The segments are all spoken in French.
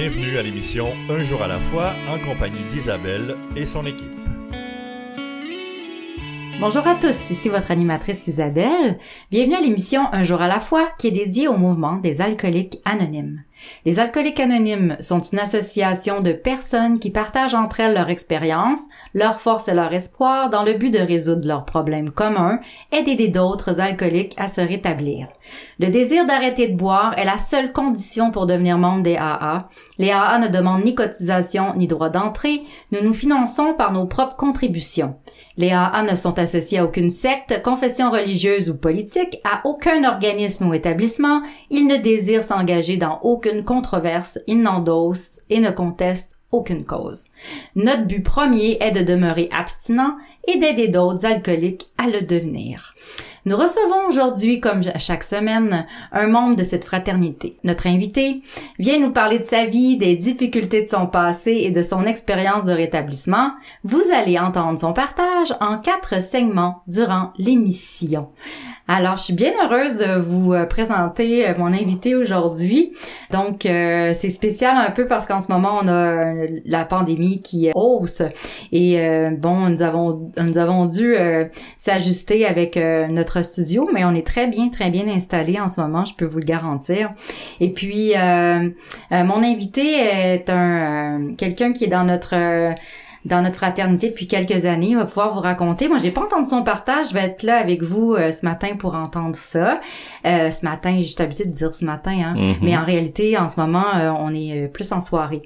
Bienvenue à l'émission Un jour à la fois en compagnie d'Isabelle et son équipe. Bonjour à tous, ici votre animatrice Isabelle. Bienvenue à l'émission Un jour à la fois qui est dédiée au mouvement des alcooliques anonymes. Les alcooliques anonymes sont une association de personnes qui partagent entre elles leur expérience, leur force et leur espoir dans le but de résoudre leurs problèmes communs et d'aider d'autres alcooliques à se rétablir. Le désir d'arrêter de boire est la seule condition pour devenir membre des AA. Les AA ne demandent ni cotisation ni droit d'entrée. Nous nous finançons par nos propres contributions. Les AA ne sont associés à aucune secte, confession religieuse ou politique, à aucun organisme ou établissement. Ils ne désirent s'engager dans aucune controverse. Ils n'endossent et ne contestent aucune cause. Notre but premier est de demeurer abstinent et d'aider d'autres alcooliques à le devenir. Nous recevons aujourd'hui, comme chaque semaine, un membre de cette fraternité. Notre invité vient nous parler de sa vie, des difficultés de son passé et de son expérience de rétablissement. Vous allez entendre son partage en quatre segments durant l'émission. Alors, je suis bien heureuse de vous euh, présenter euh, mon invité aujourd'hui. Donc, euh, c'est spécial un peu parce qu'en ce moment, on a la pandémie qui hausse. Et bon, nous avons nous avons dû s'ajuster avec notre studio, mais on est très bien, très bien installé en ce moment, je peux vous le garantir. Et puis, mon invité est un quelqu'un qui est dans notre dans notre fraternité depuis quelques années. Il va pouvoir vous raconter. Moi, j'ai pas entendu son partage. Je vais être là avec vous euh, ce matin pour entendre ça. Euh, ce matin, j'ai juste habitué de dire ce matin, hein. Mm-hmm. mais en réalité, en ce moment, euh, on est plus en soirée.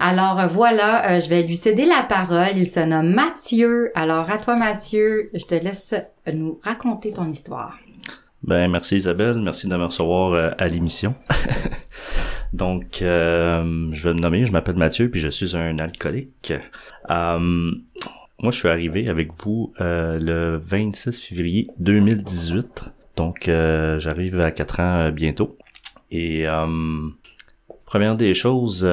Alors voilà, je vais lui céder la parole. Il se nomme Mathieu. Alors à toi, Mathieu, je te laisse nous raconter ton histoire. Ben merci Isabelle, merci de me recevoir à l'émission. Donc, euh, je vais me nommer, je m'appelle Mathieu, puis je suis un alcoolique. Euh, moi, je suis arrivé avec vous euh, le 26 février 2018. Donc, j'arrive à 4 ans bientôt. Et première des choses,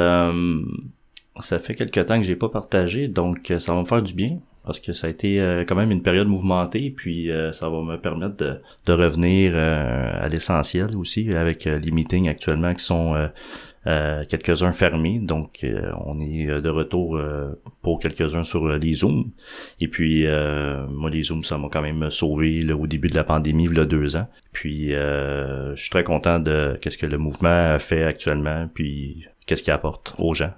ça fait quelques temps que j'ai pas partagé, donc ça va me faire du bien parce que ça a été euh, quand même une période mouvementée, puis euh, ça va me permettre de, de revenir euh, à l'essentiel aussi, avec les meetings actuellement qui sont quelques-uns fermés, donc on est de retour pour quelques-uns sur les Zooms. Et puis moi les Zooms, ça m'a quand même sauvé là, au début de la pandémie, il y a deux ans. Puis je suis très content de qu'est-ce que le mouvement fait actuellement, puis qu'est-ce qu'il apporte aux gens.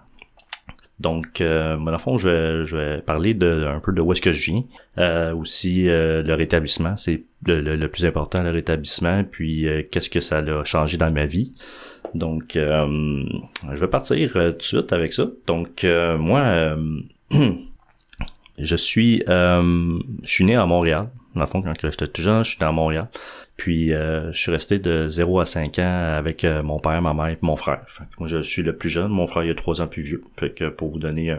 Donc, euh, dans le fond, je vais, je vais parler de, un peu de où est-ce que je viens. Euh, aussi, euh, le rétablissement, c'est le, le, plus important, le rétablissement, puis euh, qu'est-ce que ça a changé dans ma vie. Donc, euh, je vais partir tout de suite avec ça. Donc, moi, je suis, je suis né à Montréal. Dans le fond, quand j'étais tout jeune, je suis à Montréal. Puis euh, je suis resté de 0 à 5 ans avec euh, mon père, ma mère et mon frère. moi, je suis le plus jeune. Mon frère, il a 3 ans plus vieux. Fait que pour vous donner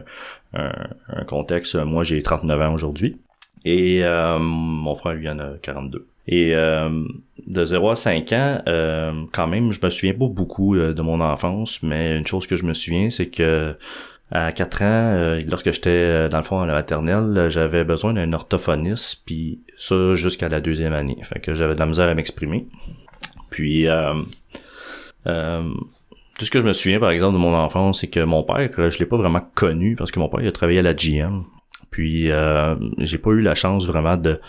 un, contexte, moi, j'ai 39 ans aujourd'hui. Et euh, mon frère, lui, en a 42. Et de 0 à 5 ans, quand même, je me souviens pas beaucoup de mon enfance, mais une chose que je me souviens, c'est que à 4 ans, euh, lorsque j'étais euh, dans le fond à la maternelle, j'avais besoin d'un orthophoniste, puis ça jusqu'à la deuxième année. Fait que j'avais de la misère à m'exprimer. Puis euh, tout ce que je me souviens par exemple de mon enfance, c'est que mon père, je l'ai pas vraiment connu parce que mon père il a travaillé à la GM. Puis j'ai pas eu la chance vraiment de,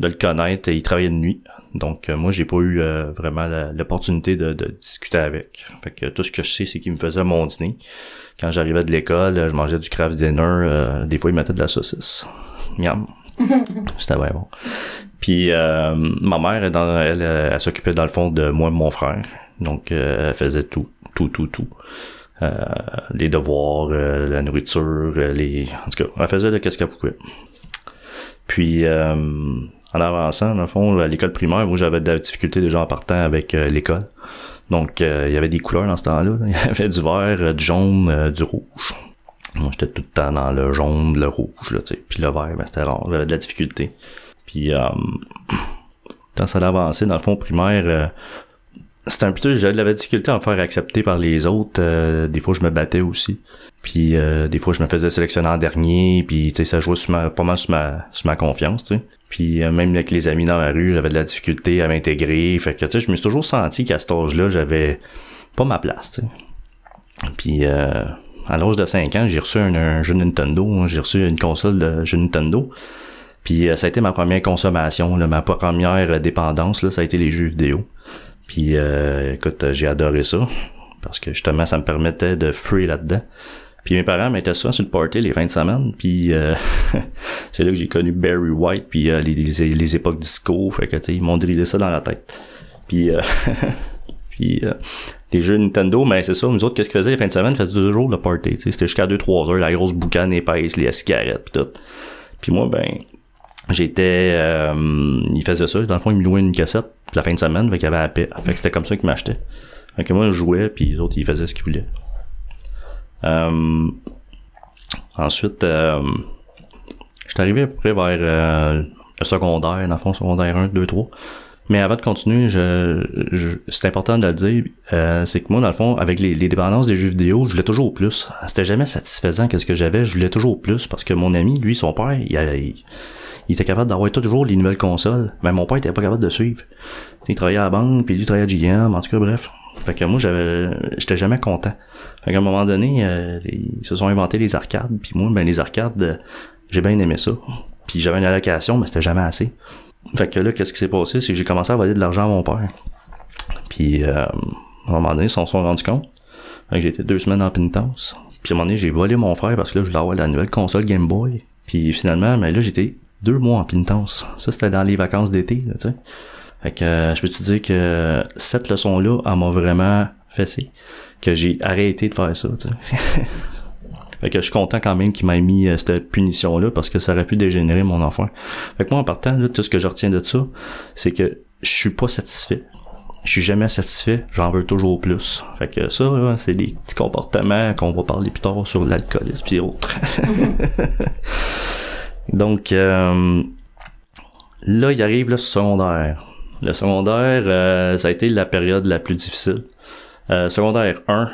de le connaître. Il travaillait de nuit. Donc moi j'ai pas eu vraiment l'opportunité de, de, discuter avec. Fait que tout ce que je sais c'est qu'il me faisait mon dîner quand j'arrivais de l'école, je mangeais du craft dinner. Euh, des fois, ils mettaient de la saucisse. Miam. C'était vraiment bon. Puis euh, ma mère, elle, elle, s'occupait dans le fond de moi et mon frère. Donc, euh, elle faisait tout, tout, tout, tout. les devoirs, la nourriture, les... En tout cas, elle faisait de ce qu'elle pouvait. Puis, en avançant, dans le fond, à l'école primaire, moi, j'avais de la difficulté déjà en partant avec l'école. Donc, euh, il y avait des couleurs dans ce temps-là. Il y avait du vert, euh, du jaune, euh, du rouge. Moi, j'étais tout le temps dans le jaune, le rouge, là, tu sais. Puis le vert, ben, c'était rare. J'avais de la difficulté. Puis, euh, quand ça allait avancer, dans le fond primaire, c'était un peu... J'avais de la difficulté à me faire accepter par les autres. des fois, je me battais aussi. Puis des fois, je me faisais sélectionner en dernier. Puis, tu sais, ça jouait pas mal sur ma, sur ma confiance, tu sais. Puis euh, même avec les amis dans la rue, j'avais de la difficulté à m'intégrer. Fait que tu sais, je me suis toujours senti qu'à cet âge-là, j'avais pas ma place, tu sais. Puis euh, à l'âge de 5 ans, j'ai reçu un, jeu Nintendo, hein. j'ai reçu une console de jeu Nintendo. Puis euh, ça a été ma première consommation, ma première dépendance, là, ça a été les jeux vidéo. Puis écoute, j'ai adoré ça. Parce que justement, ça me permettait de free là-dedans. Puis mes parents mettaient souvent sur le party les fins de semaine. Puis c'est là que j'ai connu Barry White, puis les, les, époques disco. Fait que ils m'ont drillé ça dans la tête. Puis puis les jeux Nintendo, mais c'est ça, nous autres, qu'est-ce qu'ils faisaient les fins de semaine? Ils faisaient deux jours de party, c'était jusqu'à 2-3 heures, la grosse boucane épaisse, les cigarettes, pis tout. Puis moi, ben, j'étais, euh, ils faisaient ça, dans le fond, ils me louaient une cassette, la fin de semaine, fait qu'il y avait la paix. Fait que c'était comme ça qu'ils m'achetaient. Fait que moi, je jouais, puis les autres, ils faisaient ce qu'ils voulaient. Euh, ensuite, euh, j'étais arrivé à peu près vers euh, le secondaire, dans le fond, secondaire 1, 2, 3. Mais avant de continuer, je, c'est important de le dire, euh, c'est que moi, dans le fond, avec les, dépendances des jeux vidéo, je voulais toujours plus. C'était jamais satisfaisant que ce que j'avais, je voulais toujours plus parce que mon ami, lui, son père, il, il, était capable d'avoir toujours les nouvelles consoles, mais mon père était pas capable de suivre. Il travaillait à la banque, puis lui travaillait à GM, en tout cas, bref. Fait que moi, j'avais, j'étais jamais content. Fait qu'à un moment donné, euh, ils se sont inventés les arcades, puis moi, ben les arcades, euh, j'ai bien aimé ça. Puis j'avais une allocation, mais c'était jamais assez. Fait que là, qu'est-ce qui s'est passé? C'est que j'ai commencé à voler de l'argent à mon père. Puis, euh, à un moment donné, ils s'en sont rendus compte. Fait que été deux semaines en pénitence. Puis à un moment donné, j'ai volé mon frère parce que là, je voulais avoir la nouvelle console Game Boy. Puis finalement, mais là, j'étais deux mois en pénitence. Ça, c'était dans les vacances d'été, tu sais. Fait que euh, je peux te dire que cette leçon-là, elle m'a vraiment fessé. Que j'ai arrêté de faire ça, tu sais. Fait que je suis content quand même qu'il m'ait mis euh, cette punition-là parce que ça aurait pu dégénérer mon enfant. Fait que moi, en partant, là, tout ce que je retiens de ça, c'est que je suis pas satisfait. Je suis jamais satisfait, j'en veux toujours plus. Fait que ça, c'est des petits comportements qu'on va parler plus tard sur l'alcoolisme et autres. Donc, euh, là, il arrive le secondaire. Le secondaire, euh, ça a été la période la plus difficile. secondaire 1,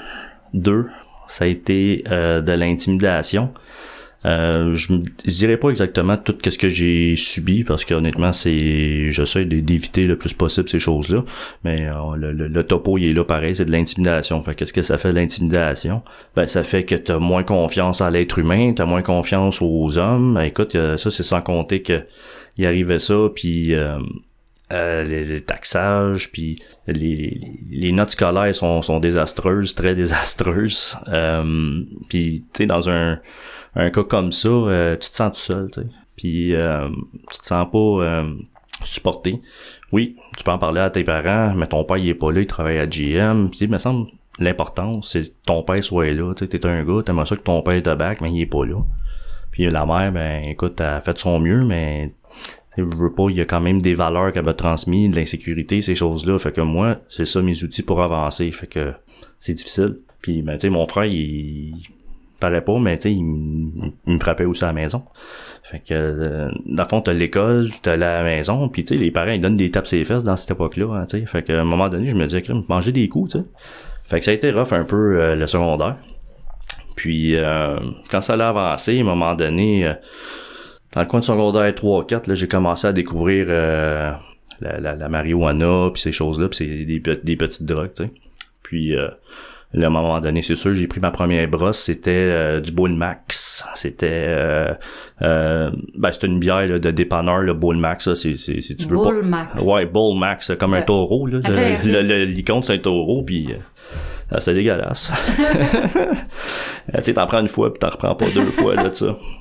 2, ça a été euh, de l'intimidation. Euh, je ne dirais pas exactement tout ce que j'ai subi parce qu'honnêtement c'est j'essaie d'éviter le plus possible ces choses-là. Mais euh, le, topo il est là pareil c'est de l'intimidation. Fait qu'est-ce que ça fait l'intimidation ben ça fait que tu as moins confiance à l'être humain tu as moins confiance aux hommes. Ben, écoute ça c'est sans compter que il arrivait ça puis euh, les, taxages, puis les, les, notes scolaires sont, sont désastreuses, très désastreuses. Euh, puis tu sais, dans un, un cas comme ça, euh, tu te sens tout seul, tu sais. Puis euh, tu te sens pas supporté. Oui, tu peux en parler à tes parents, mais ton père il est pas là, il travaille à GM. Puis il me semble l'important, c'est que ton père soit là. Tu sais, t'es un gars, t'aimerais ça que ton père te back, mais il est pas là. Puis la mère, ben écoute, elle a fait son mieux, mais je veux pas, il y a quand même des valeurs qu'elle m'a transmis, de l'insécurité, ces choses-là. Fait que moi, c'est ça mes outils pour avancer. Fait que c'est difficile. Puis ben tu sais, mon frère, il, paraît pas, mais tu sais, il, me frappait aussi à la maison. Fait que euh, dans le fond, t'as l'école, t'as la maison, puis tu sais, les parents ils donnent des tapes sur les fesses dans cette époque-là, hein, tu sais. Fait qu'à un moment donné, je me disais, manger des coups, tu sais. Fait que ça a été rough un peu euh, le secondaire. Puis euh, quand ça allait avancer, à un moment donné, dans le coin de secondaire 3-4, là, j'ai commencé à découvrir euh, la, la, la, marijuana, puis ces choses-là, puis c'est des, des, petites drogues, tu sais. Puis, euh, à un moment donné, c'est sûr, j'ai pris ma première brosse, c'était euh, du Bull Max. C'était euh, euh, ben c'était une bière là, de dépanneur, le Bull Max, c'est c'est tu veux Bull Max. Ouais, Bull Max, comme un taureau là, le, l'icône c'est un taureau puis euh, c'est dégueulasse. tu sais, t'en prends une fois puis t'en reprends pas deux fois là.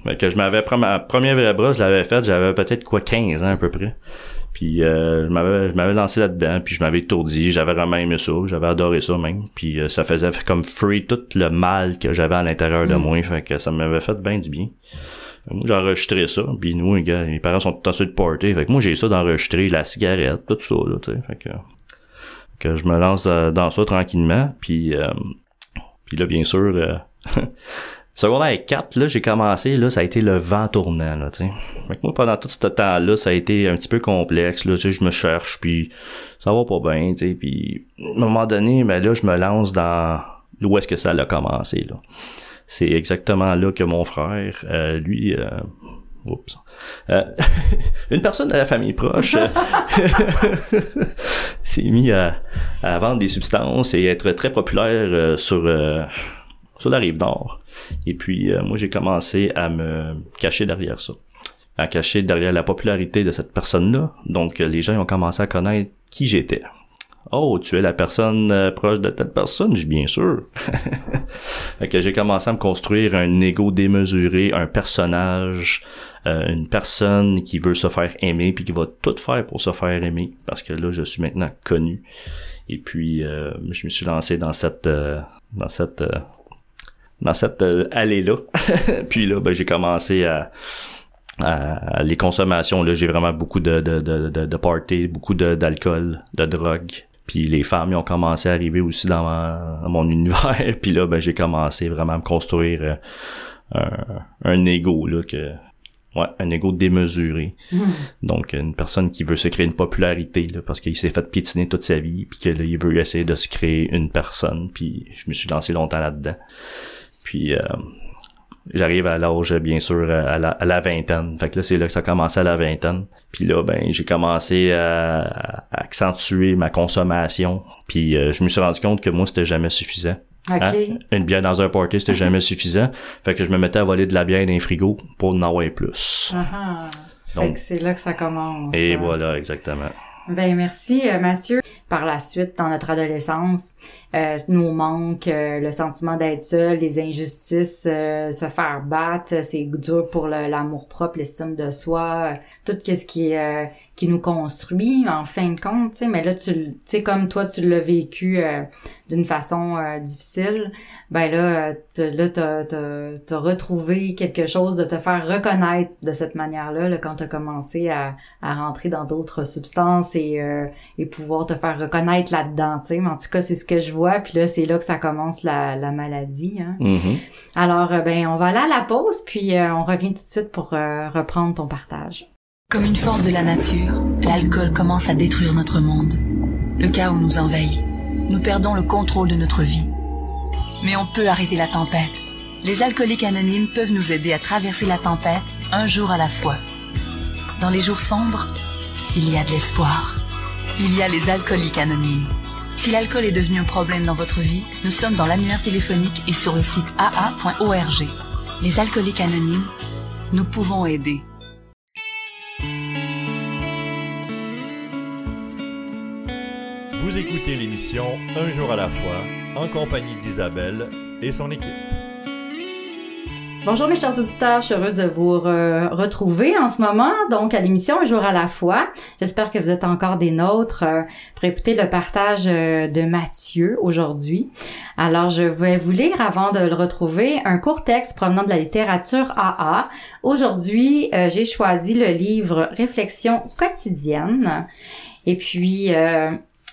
Fait que je m'avais ma première vraie brosse, je l'avais faite, j'avais peut-être quoi 15 ans à peu près. Puis euh, je m'avais je m'avais lancé là-dedans, puis je m'avais étourdi, j'avais vraiment aimé ça, j'avais adoré ça même, puis euh, ça faisait comme free tout le mal que j'avais à l'intérieur de mm. moi, fait que ça m'avait fait bien du bien. Moi, j'ai enregistré ça, puis nous, les gars, mes parents sont tout en de party, fait que moi, j'ai ça d'enregistrer la cigarette, tout ça, là, tu sais, fait que, que je me lance dans ça tranquillement, puis, euh, puis là, bien sûr, Secondaire 4, là, j'ai commencé, là, ça a été le vent tournant, là, tu moi, pendant tout ce temps-là, ça a été un petit peu complexe, là, je me cherche, puis ça va pas bien, tu puis à un moment donné, ben là, je me lance dans où est-ce que ça a commencé, là. C'est exactement là que mon frère, euh, lui, euh, oups, euh, une personne de la famille proche euh, s'est mis à, vendre des substances et être très populaire euh, sur sur la rive nord. Et puis moi j'ai commencé à me cacher derrière ça, à cacher derrière la popularité de cette personne-là. Donc les gens ont commencé à connaître qui j'étais. Oh, tu es la personne euh, proche de telle personne? J'ai bien sûr. fait que j'ai commencé à me construire un ego démesuré, un personnage, euh, une personne qui veut se faire aimer puis qui va tout faire pour se faire aimer parce que là je suis maintenant connu. Et puis euh, je me suis lancé dans cette dans cette dans cette allée là. puis là ben, j'ai commencé à à les consommations là j'ai vraiment beaucoup de de de de, de party beaucoup d'alcool de drogue puis les femmes ont commencé à arriver aussi dans, mon univers. Puis là, ben, j'ai commencé vraiment à me construire euh, un, un ego là que ouais, un ego démesuré. Donc une personne qui veut se créer une popularité là, parce qu'il s'est fait piétiner toute sa vie puis qu'il veut essayer de se créer une personne. Puis je me suis lancé longtemps là-dedans. Puis euh, j'arrive à l'âge bien sûr à la, à la, vingtaine fait que là c'est là que ça a commencé à la vingtaine puis là ben j'ai commencé à, accentuer ma consommation puis euh, je me suis rendu compte que moi c'était jamais suffisant hein? Une bière dans un party, c'était jamais suffisant. Fait que je me mettais à voler de la bière dans les frigos pour en avoir plus. Uh Donc, c'est là que ça commence. Et voilà, exactement. Ben merci euh, Mathieu. Par la suite, dans notre adolescence, euh, nos euh, le sentiment d'être seul, les injustices, se faire battre, c'est dur pour l'amour propre, l'estime de soi, tout ce qui qui nous construit en fin de compte. Tu sais, mais là tu sais comme toi tu l'as vécu d'une façon difficile, ben là là t'as as, retrouvé quelque chose de te faire reconnaître de cette manière-là là, quand t'as commencé à, à rentrer dans d'autres substances et, euh, et pouvoir te faire reconnaître là-dedans, tu sais. Mais en tout cas, c'est ce que je vois. Puis là, c'est là que ça commence la, la maladie. Hein. Mm-hmm. Alors, euh, ben, on va aller à la pause, puis euh, on revient tout de suite pour reprendre ton partage. Comme une force de la nature, l'alcool commence à détruire notre monde. Le chaos nous envahit. Nous perdons le contrôle de notre vie. Mais on peut arrêter la tempête. Les alcooliques anonymes peuvent nous aider à traverser la tempête un jour à la fois. Dans les jours sombres, il y a de l'espoir. Il y a les alcooliques anonymes. Si l'alcool est devenu un problème dans votre vie, nous sommes dans l'annuaire téléphonique et sur le site aa.org. Les alcooliques anonymes, nous pouvons aider. Vous écoutez l'émission Un jour à la fois en compagnie d'Isabelle et son équipe. Bonjour mes chers auditeurs, je suis heureuse de vous retrouver en ce moment, donc à l'émission Un jour à la fois. J'espère que vous êtes encore des nôtres euh, pour écouter le partage euh, de Mathieu aujourd'hui. Alors je vais vous lire avant de le retrouver un court texte provenant de la littérature AA. Aujourd'hui, euh, j'ai choisi le livre Réflexions quotidiennes. Et puis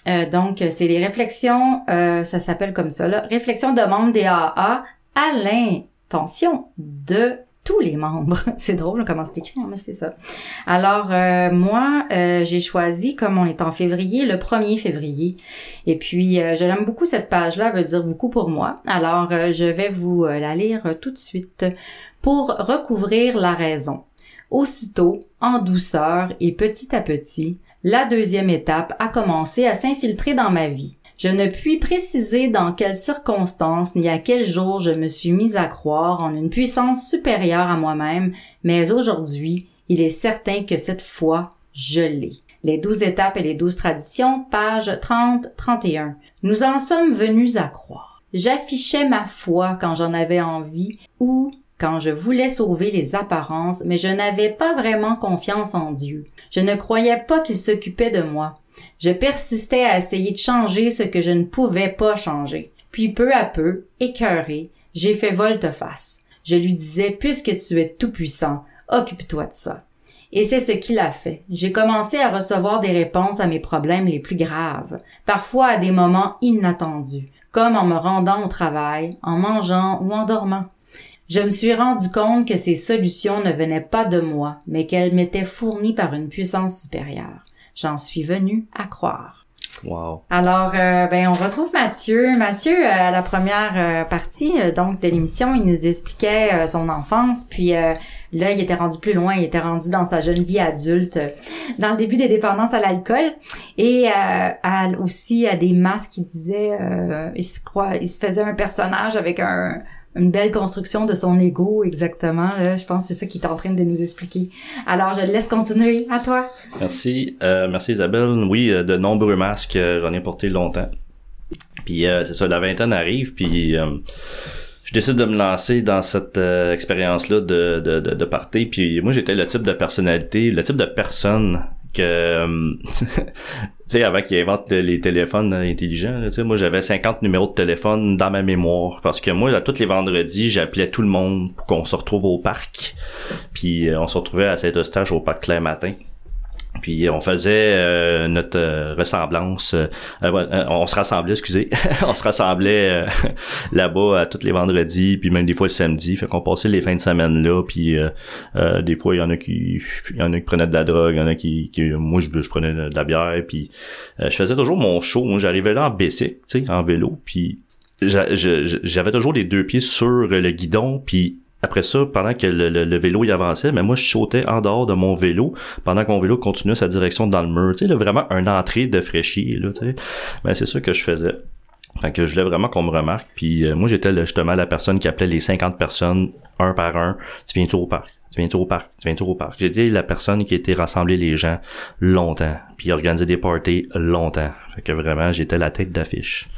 donc c'est les réflexions, ça s'appelle comme ça là, réflexions de membres des AA Alain tension de tous les membres. c'est drôle comment c'est écrit, hein, mais c'est ça. Alors euh, moi, euh, j'ai choisi, comme on est en février, le 1er février. Et puis, euh, je l'aime beaucoup cette page-là, veut dire beaucoup pour moi. Alors, je vais vous la lire tout de suite pour recouvrir la raison. Aussitôt, en douceur et petit à petit, la deuxième étape a commencé à s'infiltrer dans ma vie. Je ne puis préciser dans quelles circonstances ni à quel jour je me suis mise à croire en une puissance supérieure à moi-même, mais aujourd'hui, il est certain que cette fois, je l'ai. Les douze étapes et les douze traditions, page 30-31. Nous en sommes venus à croire. J'affichais ma foi quand j'en avais envie ou quand je voulais sauver les apparences, mais je n'avais pas vraiment confiance en Dieu. Je ne croyais pas qu'il s'occupait de moi. Je persistais à essayer de changer ce que je ne pouvais pas changer. Puis peu à peu, écœuré, j'ai fait volte-face. Je lui disais, puisque tu es tout puissant, occupe-toi de ça. Et c'est ce qu'il a fait. J'ai commencé à recevoir des réponses à mes problèmes les plus graves, parfois à des moments inattendus, comme en me rendant au travail, en mangeant ou en dormant. Je me suis rendu compte que ces solutions ne venaient pas de moi, mais qu'elles m'étaient fournies par une puissance supérieure. J'en suis venu à croire. Wow. Alors, euh, ben, on retrouve Mathieu. Mathieu, euh, à la première euh, partie donc de l'émission, il nous expliquait son enfance, puis là, il était rendu plus loin, il était rendu dans sa jeune vie adulte, dans le début des dépendances à l'alcool, et euh, à, aussi à des masques qui disaient, euh, il se croit, il se faisait un personnage avec un une belle construction de son ego, exactement. Là. Je pense que c'est ça qu'il est en train de nous expliquer. Alors, je laisse continuer. À toi. Merci. Euh, merci Isabelle. Oui, euh, de nombreux masques, euh, j'en ai porté longtemps. Puis euh, c'est ça, la vingtaine arrive, puis euh, je décide de me lancer dans cette euh, expérience-là de, de, de, de. Puis moi, j'étais le type de personnalité, le type de personne que sais avant qu'ils inventent le- les téléphones intelligents tu sais moi j'avais 50 numéros de téléphone dans ma mémoire. Parce que moi là, tous les vendredis j'appelais tout le monde pour qu'on se retrouve au parc. Puis euh, on se retrouvait à Saint-Eustache au parc Claire Matin puis on faisait euh, notre euh, ressemblance euh, euh, on se rassemblait excusez. On se rassemblait euh, là-bas à tous les vendredis puis même des fois le samedi. Fait qu'on passait les fins de semaine là puis euh, des fois il y en a qui il y en a qui prenaient de la drogue il y en a qui, qui moi je, prenais de la bière puis je faisais toujours mon show. J'arrivais là en bicycle tu sais en vélo puis j'avais toujours les deux pieds sur le guidon puis après ça, pendant que le, le- vélo y avançait, mais moi je sautais en dehors de mon vélo pendant que mon vélo continuait sa direction dans le mur. Tu sais, vraiment un entrée de fraîchier, là, tu sais. Ben, c'est ça que je faisais. Fait que je voulais vraiment qu'on me remarque. Puis euh, moi, j'étais justement la personne qui appelait les 50 personnes un par un. Tu viens-tu au parc? Tu viens-tu au parc? Tu viens-tu au parc? J'étais la personne qui était rassembler les gens longtemps. Puis organiser des parties longtemps. Fait que vraiment, j'étais la tête d'affiche.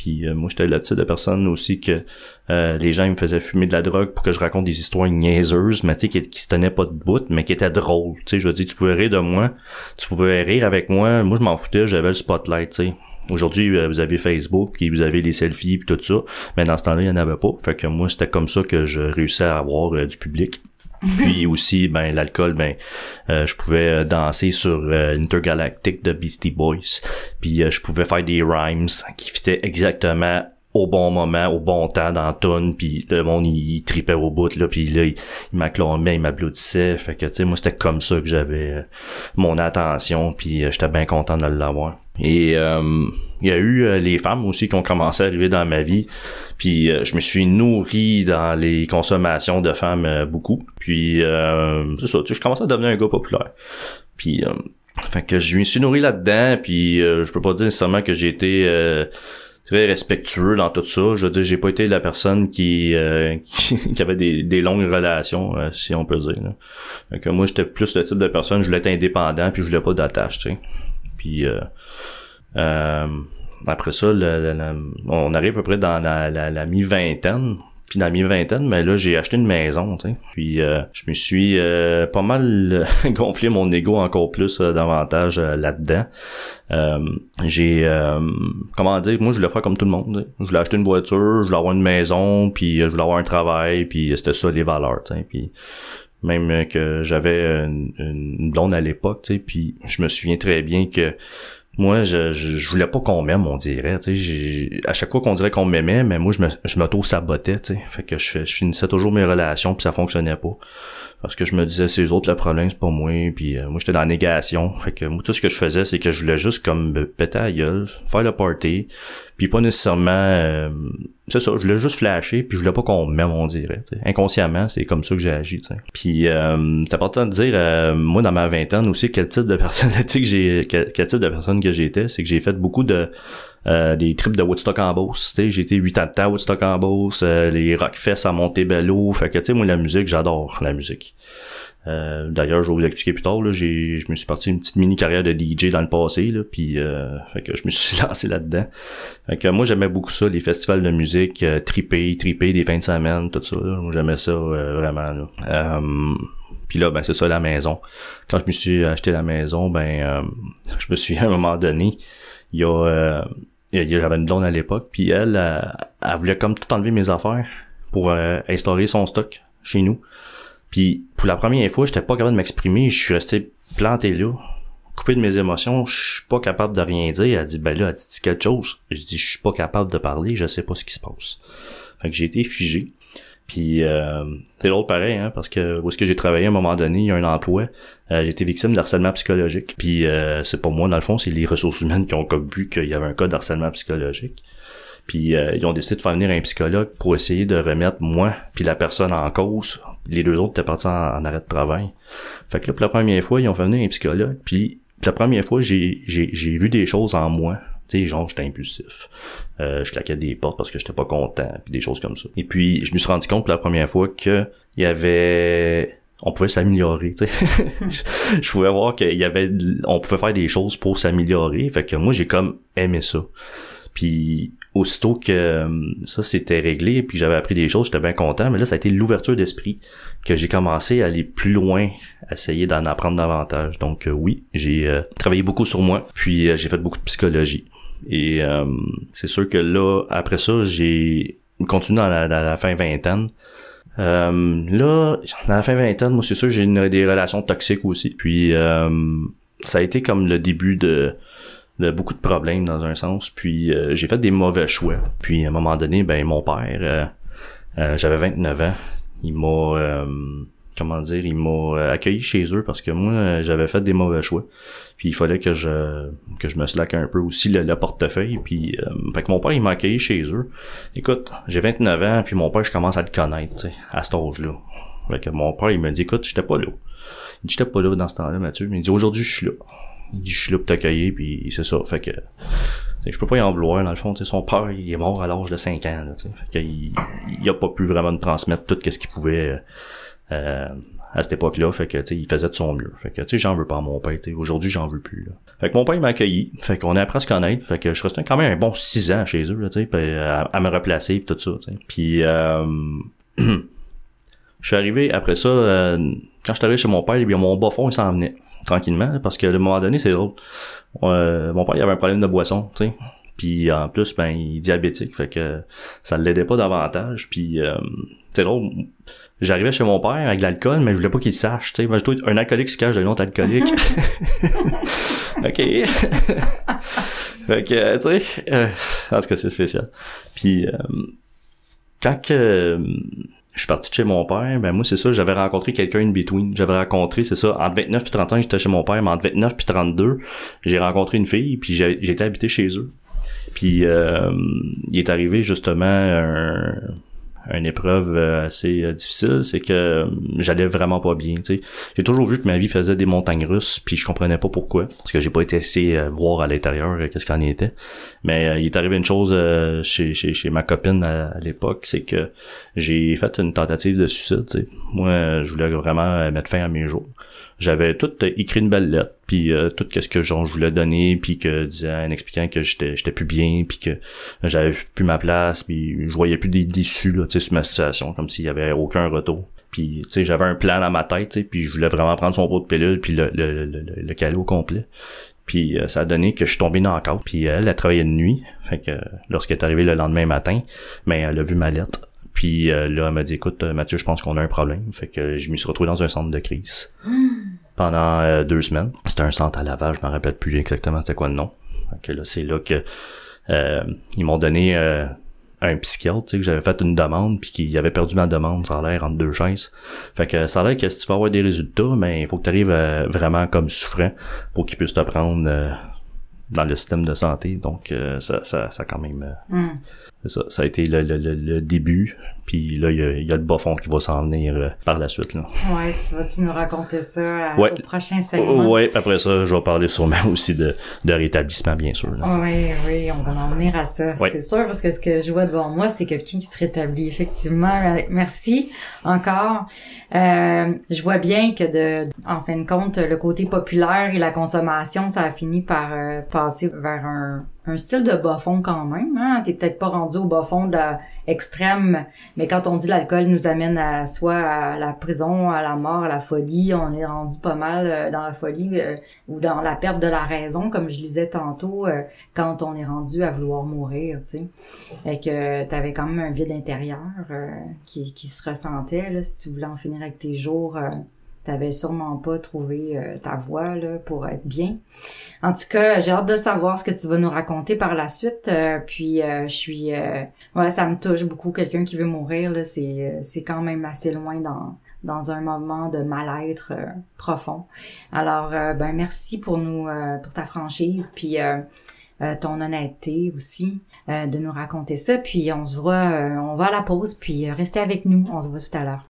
Puis euh, moi, j'étais le type de personne aussi que euh, les gens me faisaient fumer de la drogue pour que je raconte des histoires niaiseuses, mais tu sais, qui, qui se tenaient pas de bout, mais qui étaient drôles. Tu sais, je dire, tu pouvais rire de moi, tu pouvais rire avec moi. Moi, je m'en foutais, j'avais le spotlight, tu sais. Aujourd'hui, euh, vous avez Facebook, puis vous avez les selfies, puis tout ça. Mais dans ce temps-là, il n'y en avait pas. Fait que moi, c'était comme ça que je réussissais à avoir euh, du public. Puis aussi, ben l'alcool, ben euh, je pouvais euh, danser sur euh, Intergalactic de Beastie Boys. Puis euh, je pouvais faire des rhymes qui fitaient exactement au bon moment, au bon temps dans tune, puis le monde il, tripait au bout là, puis là il, il m'acclamait, il m'applaudissait, fait que tu sais moi c'était comme ça que j'avais mon attention, puis j'étais bien content de l'avoir. Et euh, il y a eu euh, les femmes aussi qui ont commencé à arriver dans ma vie, puis euh, je me suis nourri dans les consommations de femmes euh, beaucoup, puis euh, c'est ça, tu sais, je commençais à devenir un gars populaire, puis euh, fait que je me suis nourri là-dedans, puis euh, je peux pas dire nécessairement que j'ai été très respectueux dans tout ça. Je veux dire, j'ai pas été la personne qui euh, qui, qui avait des, des longues relations, euh, si on peut dire. Là. Fait que moi, j'étais plus le type de personne, je voulais être indépendant, puis je voulais pas d'attache, tu sais. Puis euh, euh, après ça, on arrive à peu près dans la, la, la mi-vingtaine. Puis dans la mi-vingtaine, mais là, j'ai acheté une maison, tu sais. Puis euh, je me suis euh, pas mal gonflé mon ego encore plus euh, davantage euh, là-dedans. Euh, j'ai euh, comment dire, moi je voulais faire comme tout le monde. Je voulais acheter une voiture, je voulais avoir une maison, puis euh, je voulais avoir un travail, puis c'était ça les valeurs, tu sais. Puis même que j'avais une, une blonde à l'époque, tu sais, puis je me souviens très bien que moi, je, je, je voulais pas qu'on m'aime, on dirait. J'ai- à chaque fois qu'on dirait qu'on m'aimait, mais moi, je me, je m'auto-sabotais. Fait que je, je finissais toujours mes relations, puis ça fonctionnait pas. Parce que je me disais, c'est les autres le problème, c'est pas moi. Puis euh, moi, j'étais dans la négation. Fait que moi, tout ce que je faisais, c'est que je voulais juste comme me péter à gueule, faire le party, puis pas nécessairement... euh, c'est ça, je voulais juste flasher, puis je voulais pas qu'on m'aime, on dirait. Inconsciemment, c'est comme ça que j'ai agi. tu sais. Puis euh, c'est important de dire, euh, moi, dans ma vingtaine aussi, quel type de personnalité que j'ai... Quel, type de personne que j'étais, c'est que j'ai fait beaucoup de... euh, des trips de Woodstock en Beauce, j'ai été 8 ans de temps à Woodstock en Beauce, euh, les Rockfest à Montebello, fait que tu sais, moi la musique, j'adore la musique. Euh, D'ailleurs, je vais vous expliquer plus tard. Là, je me suis parti une petite mini carrière de DJ dans le passé, là, puis euh, fait que je me suis lancé là-dedans. Fait que moi, j'aimais beaucoup ça, les festivals de musique, euh, triper, triper des fins de semaine, tout ça. Là. Moi, j'aimais ça euh, vraiment. Là. Euh, puis là, ben c'est ça la maison. Quand je me suis acheté la maison, ben euh, je me suis à un moment donné, il y a, j'avais une blonde à l'époque, puis elle, elle, elle voulait comme tout enlever mes affaires pour instaurer son stock chez nous. Puis pour la première fois, j'étais pas capable de m'exprimer, je suis resté planté là, coupé de mes émotions, je suis pas capable de rien dire. Elle dit ben là, elle dit quelque chose. Je dis je suis pas capable de parler, je sais pas ce qui se passe. Fait que j'ai été figé. Puis euh, c'est drôle pareil, hein, parce que où est-ce que j'ai travaillé à un moment donné, il y a un emploi, euh, j'ai été victime d'harcèlement psychologique. Puis euh, c'est pas moi, dans le fond, c'est les ressources humaines qui ont vu qu'il y avait un cas d'harcèlement psychologique. Puis euh, ils ont décidé de faire venir un psychologue pour essayer de remettre moi puis la personne en cause. Les deux autres étaient partis en, arrêt de travail. Fait que là, pour la première fois, ils ont fait venir un psychologue. Puis la première fois, j'ai, j'ai, j'ai vu des choses en moi. Tu sais, genre, j'étais impulsif. Euh, je claquais des portes parce que j'étais pas content, puis des choses comme ça. Et puis, je me suis rendu compte pour la première fois que il y avait on pouvait s'améliorer, tu sais. je pouvais voir qu'il y avait on pouvait faire des choses pour s'améliorer. Fait que moi, j'ai comme aimé ça. Puis aussitôt que euh, ça s'était réglé, puis j'avais appris des choses, j'étais bien content. Mais là, ça a été l'ouverture d'esprit que j'ai commencé à aller plus loin, essayer d'en apprendre davantage. Donc euh, oui, j'ai euh, travaillé beaucoup sur moi, puis j'ai fait beaucoup de psychologie. Et c'est sûr que là, après ça, j'ai continué dans la, dans la fin vingtaine. Là, dans la fin vingtaine, moi c'est sûr j'ai des relations toxiques aussi. Puis ça a été comme le début de, de beaucoup de problèmes dans un sens. Puis euh, j'ai fait des mauvais choix. Puis à un moment donné, ben mon père, euh, euh, j'avais 29 ans, il m'a euh, comment dire, il m'a euh, accueilli chez eux parce que moi j'avais fait des mauvais choix. Puis il fallait que je que je me slack un peu aussi le, le portefeuille. Puis fait que mon père il m'a accueilli chez eux. Écoute, j'ai 29 ans puis mon père je commence à le connaître, à cet âge-là. Fait que mon père il m'a dit écoute, j'étais pas là. Il dit j'étais pas là dans ce temps-là, Mathieu. Mais il dit aujourd'hui je suis là. Il dit je suis là pour t'accueillir puis c'est ça. Fait que je peux pas y en vouloir dans le fond. Son père il est mort à l'âge de 5 ans. Là, fait qu'il il a pas pu vraiment me transmettre tout ce qu'il pouvait. euh, à cette époque-là, fait que tu il faisait de son mieux. Fait que tu j'en veux pas à mon père. Aujourd'hui, j'en veux plus. Là. Fait que mon père m'a accueilli. Fait qu'on est appris à se connaître. Fait que je restais quand même un bon six ans chez eux, là, tu sais, puis à, à me replacer pis tout ça. Puis euh, je suis arrivé après ça, euh, quand je suis arrivé chez mon père, eh bien mon bas fond il s'en venait tranquillement, parce que à un moment donné, c'est drôle. Euh, mon père il avait un problème de boisson, tu sais. Puis en plus, ben, il est diabétique, fait que ça l'aidait pas davantage. Puis euh, c'est drôle. J'arrivais chez mon père avec de l'alcool, mais je voulais pas qu'il sache, tu sais. Moi, je dois être un alcoolique se cache d'un autre alcoolique. OK. fait que, tu sais, euh, en tout cas, c'est spécial. Puis, euh, quand que, je suis parti de chez mon père, ben moi, c'est ça, j'avais rencontré quelqu'un in between. J'avais rencontré, c'est ça, entre 29 puis 30 ans, j'étais chez mon père, mais entre 29 puis 32, j'ai rencontré une fille, puis j'ai j'ai été habité chez eux. Puis, euh, il est arrivé justement un une épreuve euh, assez euh, difficile, c'est que euh, j'allais vraiment pas bien, tu sais. J'ai toujours vu que ma vie faisait des montagnes russes, puis je comprenais pas pourquoi, parce que j'ai pas été assez voir à l'intérieur qu'est-ce qu'en était. Mais euh, il est arrivé une chose chez, chez, chez ma copine à, l'époque, c'est que j'ai fait une tentative de suicide. Moi, je voulais vraiment mettre fin à mes jours. J'avais tout euh, écrit une belle lettre, puis euh, tout ce que genre, je voulais donner, puis que disant, en expliquant que j'étais j'étais plus bien, puis que j'avais plus ma place, puis je voyais plus des déçus là, sur ma situation, comme s'il y avait aucun retour. Puis, tu sais, j'avais un plan dans ma tête, puis je voulais vraiment prendre son pot de pilule, puis le, le, le, le, le caler au complet. Puis euh, ça a donné que je suis tombé dans le cadre. Puis elle, elle travaillait de nuit. Fait que lorsqu'elle est arrivée le lendemain matin, ben elle a vu ma lettre. Puis euh, là, elle m'a dit écoute, euh, Mathieu, je pense qu'on a un problème. Fait que je me suis retrouvé dans un centre de crise pendant euh, deux semaines. C'était un centre à lavage, je me rappelle plus exactement c'était quoi le nom. Que là, c'est là que euh, ils m'ont donné euh, un psychiatre, tu sais, que j'avais fait une demande, puis qu'il avait perdu ma demande, ça a l'air entre deux chaises. Fait que ça a l'air que si tu veux avoir des résultats, mais il faut que tu arrives vraiment comme souffrant pour qu'ils puissent te prendre euh, dans le système de santé. Donc euh, ça, ça, ça quand même euh, Hmm. ça, ça a été le, le, le, début. Puis là, il y a, y a le bas fond qui va s'en venir euh, par la suite. Là. Ouais, tu vas-tu nous raconter ça euh, Ouais. au prochain segment? Ouais, après ça, je vais parler sûrement aussi de, de rétablissement, bien sûr. là. Oui, oui, on va en venir à ça. Ouais. C'est sûr, parce que ce que je vois devant moi, c'est quelqu'un qui se rétablit, effectivement. Merci encore. Euh, je vois bien que de, en fin de compte, le côté populaire et la consommation, ça a fini par euh, vers un, style de bas fond quand même. Hein? T'es peut-être pas rendu au bas fond de la extrême, mais quand on dit l'alcool nous amène à soit à la prison, à la mort, à la folie, on est rendu pas mal euh, dans la folie euh, ou dans la perte de la raison, comme je disais tantôt, euh, quand on est rendu à vouloir mourir, tu sais. Et que t'avais quand même un vide intérieur qui, qui se ressentait, là, si tu voulais en finir avec tes jours, t'avais sûrement pas trouvé euh, ta voie là, pour être bien. En tout cas, j'ai hâte de savoir ce que tu vas nous raconter par la suite. Euh, puis je suis ouais, ça me touche beaucoup quelqu'un qui veut mourir là, c'est c'est quand même assez loin dans dans un moment de mal-être profond. Alors ben merci pour nous pour ta franchise puis ton honnêteté aussi de nous raconter ça puis on se voit on va à la pause puis restez avec nous, on se voit tout à l'heure.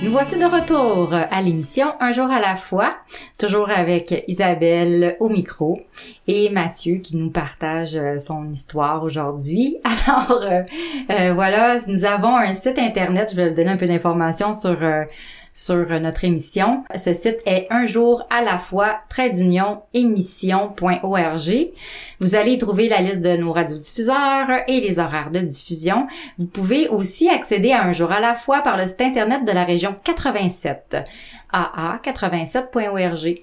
Nous voici de retour à l'émission Un jour à la fois, toujours avec Isabelle au micro et Mathieu qui nous partage euh, son histoire aujourd'hui. Alors euh, euh, voilà, nous avons un site internet, je vais vous donner un peu d'informations sur sur notre émission. Ce site est un jour à la fois, trait d'union, émission.org. Vous allez trouver la liste de nos radiodiffuseurs et les horaires de diffusion. Vous pouvez aussi accéder à un jour à la fois par le site internet de la région 87 aa87.org.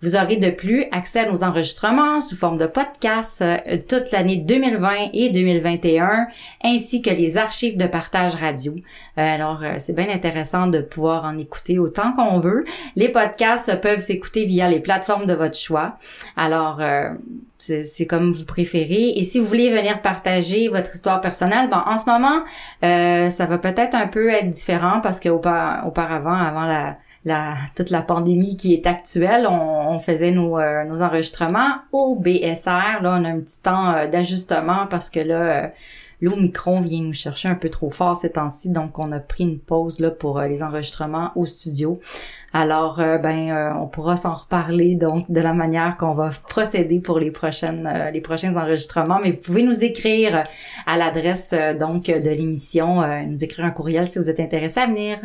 Vous aurez de plus accès à nos enregistrements sous forme de podcasts euh, toute l'année 2020 et 2021, ainsi que les archives de partage radio. Euh, alors, euh, c'est bien intéressant de pouvoir en écouter autant qu'on veut. Les podcasts peuvent s'écouter via les plateformes de votre choix. Alors, c'est comme vous préférez. Et si vous voulez venir partager votre histoire personnelle, bon, en ce moment, ça va peut-être un peu être différent parce qu'auparavant, avant la la, toute la pandémie qui est actuelle, on, faisait nos, euh, nos, enregistrements au BSR. Là, on a un petit temps euh, d'ajustement parce que là, euh, l'Omicron vient nous chercher un peu trop fort ces temps-ci, donc on a pris une pause là pour les enregistrements au studio. Alors, euh, ben, euh, on pourra s'en reparler donc de la manière qu'on va procéder pour les prochaines, euh, les prochains enregistrements. Mais vous pouvez nous écrire à l'adresse donc de l'émission, nous écrire un courriel si vous êtes intéressé à venir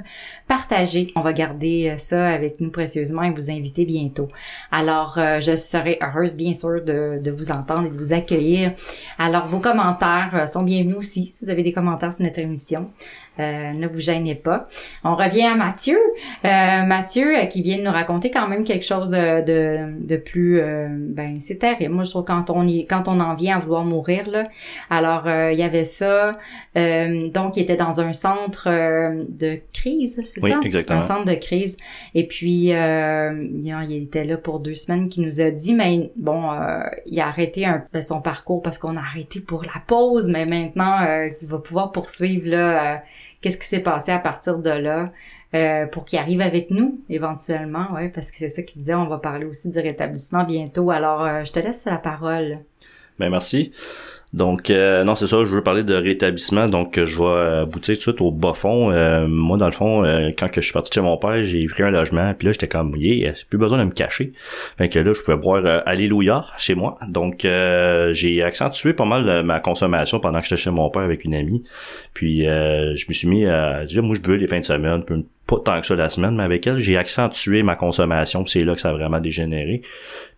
partager. On va garder ça avec nous précieusement et vous inviter bientôt. Alors, je serai heureuse bien sûr de, de vous entendre et de vous accueillir. Alors, vos commentaires sont bienvenus aussi si vous avez des commentaires sur notre émission. Euh, ne vous gênez pas. On revient à Mathieu. Euh, Mathieu euh, qui vient de nous raconter quand même quelque chose de, de, de plus... ben, c'est terrible. Moi, je trouve quand on y, quand on en vient à vouloir mourir, là. Alors, il y avait ça. donc, il était dans un centre de crise, c'est oui, ça? exactement. Un centre de crise. Et puis, il était là pour deux semaines, qui nous a dit, mais bon, il a arrêté un, son parcours parce qu'on a arrêté pour la pause, mais maintenant, il va pouvoir poursuivre là qu'est-ce qui s'est passé à partir de là euh, pour qu'il arrive avec nous éventuellement, ouais, parce que c'est ça qu'il disait. On va parler aussi du rétablissement bientôt. Alors, euh, je te laisse la parole. Ben merci. Donc euh, non, c'est ça, je veux parler de rétablissement, donc je vais aboutir tout de suite au bas fond. Euh, moi, dans le fond, euh, quand que je suis parti chez mon père, j'ai pris un logement, puis là, j'étais comme yeah, plus besoin de me cacher. Fait que là, je pouvais boire Alléluia chez moi. Donc j'ai accentué pas mal ma consommation pendant que j'étais chez mon père avec une amie. Puis je me suis mis à dire moi je veux les fins de semaine, pas tant que ça la semaine, mais avec elle, j'ai accentué ma consommation, c'est là que ça a vraiment dégénéré.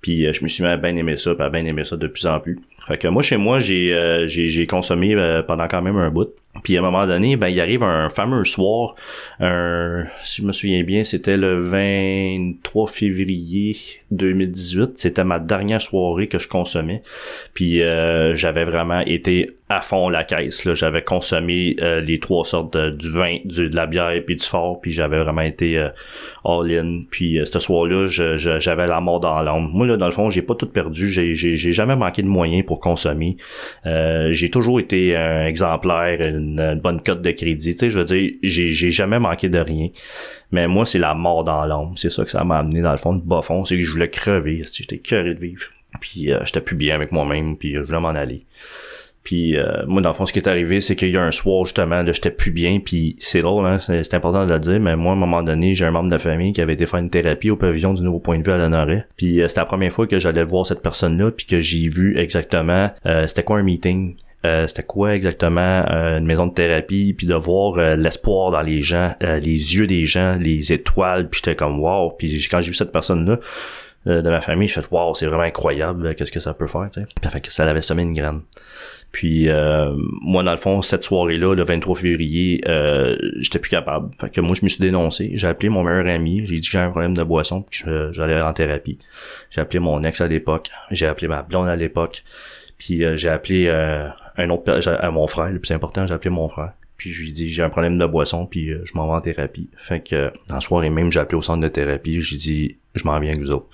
Puis je me suis mis à bien aimer ça, puis à bien aimer ça de plus en plus. Fait que moi, chez moi, j'ai euh, j'ai consommé euh, pendant quand même un bout. Puis à un moment donné, ben il arrive un fameux soir, un, si je me souviens bien, c'était le 23 février 2018. C'était ma dernière soirée que je consommais. Puis euh, j'avais vraiment été à fond la caisse. J'avais consommé les trois sortes de, du vin, du, de la bière puis du fort. Puis j'avais vraiment été all in. Puis ce soir-là, j'avais la mort dans l'âme. Moi là, dans le fond, j'ai pas tout perdu. J'ai jamais manqué de moyens pour consommer. Euh, j'ai toujours été un exemplaire, une, bonne cote de crédit. Tu sais, je veux dire, j'ai, jamais manqué de rien. Mais moi, c'est la mort dans l'ombre. C'est ça que ça m'a amené dans le fond de bas fond. C'est que je voulais crever. J'étais curé de vivre. Puis euh, j'étais plus bien avec moi-même. Puis je voulais m'en aller. Puis euh, moi, dans le fond, ce qui est arrivé, c'est qu'il y a un soir, justement, là, j'étais plus bien, puis c'est drôle, hein, c'est, important de le dire, mais moi, à un moment donné, j'ai un membre de la famille qui avait été une thérapie au pavillon du Nouveau Point de Vue à Lanoret. Puis euh, c'était la première fois que j'allais voir cette personne-là, puis que j'ai vu exactement euh, c'était quoi un meeting? c'était quoi exactement une maison de thérapie, puis de voir l'espoir dans les gens, les yeux des gens, les étoiles, puis j'étais comme wow. Puis quand j'ai vu cette personne-là, de, de ma famille. Je fais waouh, c'est vraiment incroyable, euh, qu'est-ce que ça peut faire, tu sais. Fait que ça avait semé une graine. Puis euh, moi, dans le fond, cette soirée-là, le 23 février, euh, j'étais plus capable. Fait que moi, je me suis dénoncé. J'ai appelé mon meilleur ami. J'ai dit que j'ai un problème de boisson puis j'allais en thérapie. J'ai appelé mon ex à l'époque. J'ai appelé ma blonde à l'époque. Puis euh, j'ai appelé euh, un autre à mon frère. Le plus important, j'ai appelé mon frère. Puis je lui ai dit j'ai un problème de boisson puis euh, je m'en vais en thérapie. Fait que euh, soirée même, j'ai appelé au centre de thérapie. J'ai dit je m'en viens avec vous autres.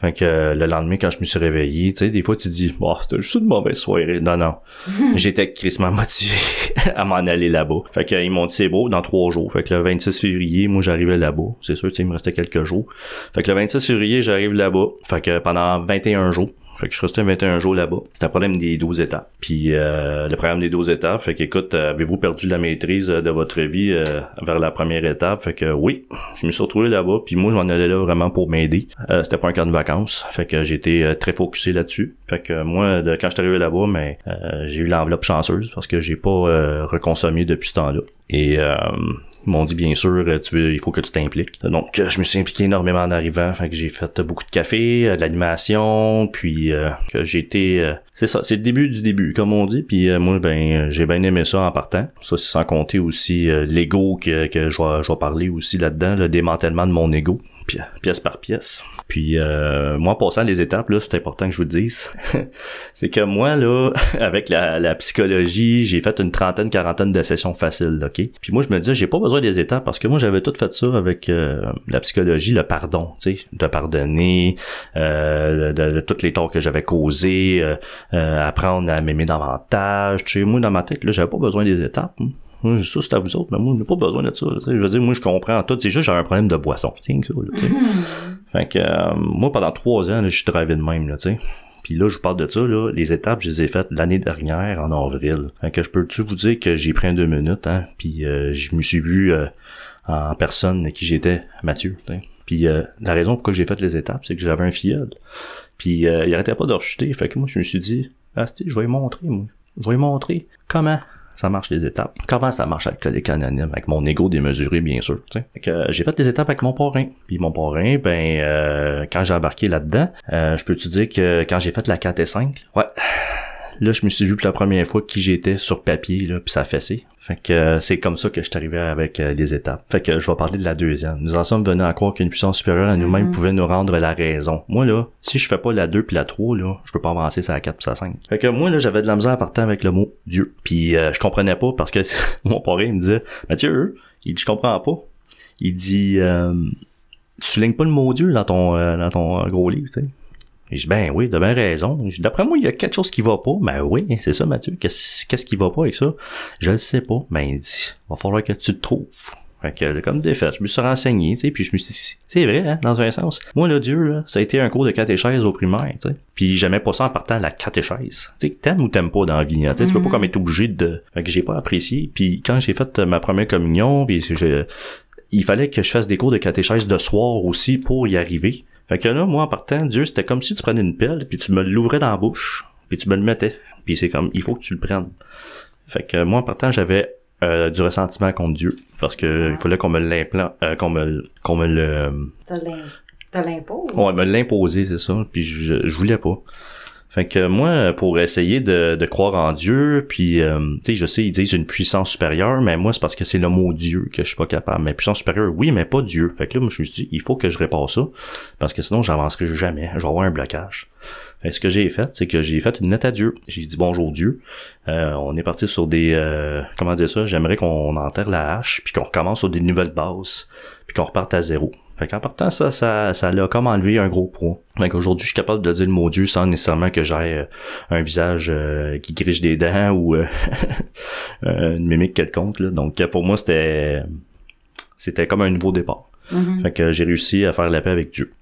Fait que euh, le lendemain, quand je me suis réveillé, tu sais, des fois tu dis, bon, c'était juste une mauvaise soirée. Non, non. J'étais crissement motivé à m'en aller là-bas. Fait que, ils m'ont dit, c'est beau, dans trois jours. Fait que le 26 février, moi, j'arrivais là-bas. C'est sûr, tu sais, il me restait quelques jours. Fait que le 26 février, j'arrive là-bas. Fait que pendant 21 jours, fait que je restais 21 jours là-bas. C'était un problème des 12 étapes. Puis euh, le problème des 12 étapes, fait qu'écoute, euh, avez-vous perdu la maîtrise euh, de votre vie euh, vers la première étape? Fait que oui, je me suis retrouvé là-bas. Puis moi, je m'en allais là vraiment pour m'aider. Euh, C'était pas un cas de vacances. Fait que j'étais euh, très focusé là-dessus. Fait que moi, de, quand je suis arrivé là-bas, mais euh, j'ai eu l'enveloppe chanceuse parce que j'ai pas euh, reconsommé depuis ce temps-là. Et euh, m'ont dit bien sûr, euh, tu veux, il faut que tu t'impliques. Donc euh, je me suis impliqué énormément en arrivant, fait que j'ai fait beaucoup de café, euh, de l'animation, puis que j'ai été c'est ça, c'est le début du début comme on dit, puis euh, moi ben j'ai bien aimé ça en partant. Ça c'est sans compter aussi l'ego que que je vais je vais parler aussi là-dedans, le démantèlement de mon ego pièce par pièce. Puis euh, moi, en passant les étapes, là, c'est important que je vous dise. c'est que moi, là, avec la, la psychologie, j'ai fait une trentaine, quarantaine de sessions faciles, OK? Puis moi, je me disais, j'ai pas besoin des étapes parce que moi, j'avais tout fait ça avec euh, la psychologie, le pardon, tu sais, de pardonner, euh, de, de tous les torts que j'avais causés, euh, euh, apprendre à m'aimer davantage, tu sais, moi, dans ma tête, là, j'avais pas besoin des étapes. hein. Ça, c'est à vous autres, mais moi, j'ai pas besoin de ça. tu sais. Je veux dire, moi, je comprends tout. C'est juste, j'avais un problème de boisson. C'est ça, là, tu sais. Fait que, euh, moi, pendant trois ans, là, je suis drivé de même, là, tu sais. Puis là, je vous parle de ça, là, les étapes, je les ai faites l'année dernière, en avril. Fait que je peux-tu vous dire que j'ai pris un deux minutes, hein, puis euh, je me suis vu euh, en personne qui j'étais, Mathieu, tu sais. Puis euh, la raison pourquoi j'ai fait les étapes, c'est que j'avais un filleul. Puis euh, il arrêtait pas de rechuter. Fait que moi, je me suis dit, ah, je vais lui montrer, moi. Je vais lui montrer comment? Ça marche les étapes. Comment ça marche alcoolique anonyme, avec mon ego démesuré, bien sûr. euh, j'ai fait les étapes avec mon parrain. Puis mon parrain, ben, euh, quand j'ai embarqué là-dedans, euh, je peux te dire que quand j'ai fait la 4 et 5, ouais, là, je me suis vu pour la première fois qui j'étais sur papier, là, puis ça a fessé. Fait que euh, c'est comme ça que je suis arrivé avec euh, les étapes. Fait que je vais parler de la deuxième. Nous en sommes venus à croire qu'une puissance supérieure à nous-mêmes Mhm. pouvait nous rendre la raison. Moi, là, si je fais pas la 2 puis la 3, là, je peux pas avancer sur la 4 puis la 5. Fait que moi, là, j'avais de la misère à partir avec le mot Dieu. Puis euh, je comprenais pas parce que mon parrain il me disait, Mathieu, il dit, je comprends pas. Il dit, euh, tu soulignes pas le mot Dieu dans ton, dans ton gros livre, tu sais. Et je dis, ben oui, t'as bien raison. Je D'après moi, il y a quelque chose qui va pas. Ben oui, c'est ça, Mathieu. Qu'est-ce qui va pas avec ça? Je le sais pas. Ben, il dit, va falloir que tu te trouves. Fait que, comme des faits, je me suis renseigné, tu sais, puis je me suis dit, c'est vrai, hein, dans un sens. Moi, le Dieu, là, ça a été un cours de catéchèse au primaire, tu sais. Puis j'aimais pas ça en partant à la catéchèse. Tu sais, t'aimes ou t'aimes pas dans la vie, hein, tu sais, tu peux pas Mhm. comme être obligé de... Fait que j'ai pas apprécié. Puis quand j'ai fait euh, ma première communion, puis j'ai- il fallait que je fasse des cours de catéchèse de soir aussi pour y arriver. Fait que là, moi, en partant, Dieu, c'était comme si tu prenais une pelle, puis tu me l'ouvrais dans la bouche, puis tu me le mettais. Puis c'est comme, il faut que tu le prennes. Fait que moi, en partant, j'avais euh, du ressentiment contre Dieu, parce que il fallait qu'on me l'implante, euh, qu'on me, qu'on me le, T'as l'im- t'as l'impôt? on me l'imposer, c'est ça. Puis je, je voulais pas. Fait que moi, pour essayer de, croire en Dieu, puis euh, tu sais, je sais, ils disent une puissance supérieure, mais moi, c'est parce que c'est le mot Dieu que je suis pas capable. Mais puissance supérieure, oui, mais pas Dieu. Fait que là, moi, je me suis dit, il faut que je répare ça, parce que sinon, j'avancerai jamais. Je vais avoir un blocage. Fait ce que j'ai fait, c'est que j'ai fait une note à Dieu. J'ai dit bonjour Dieu. Euh, on est parti sur des, euh, comment dire ça, j'aimerais qu'on enterre la hache, puis qu'on recommence sur des nouvelles bases, puis qu'on reparte à zéro. Fait qu'en partant, ça, ça, ça l'a comme enlevé un gros poids. Fait qu'aujourd'hui, je suis capable de dire le mot Dieu sans nécessairement que j'aie euh, un visage euh, qui griche des dents ou euh, une mimique quelconque. Là. Donc, pour moi, c'était c'était comme un nouveau départ. Mhm. Fait que j'ai réussi à faire la paix avec Dieu.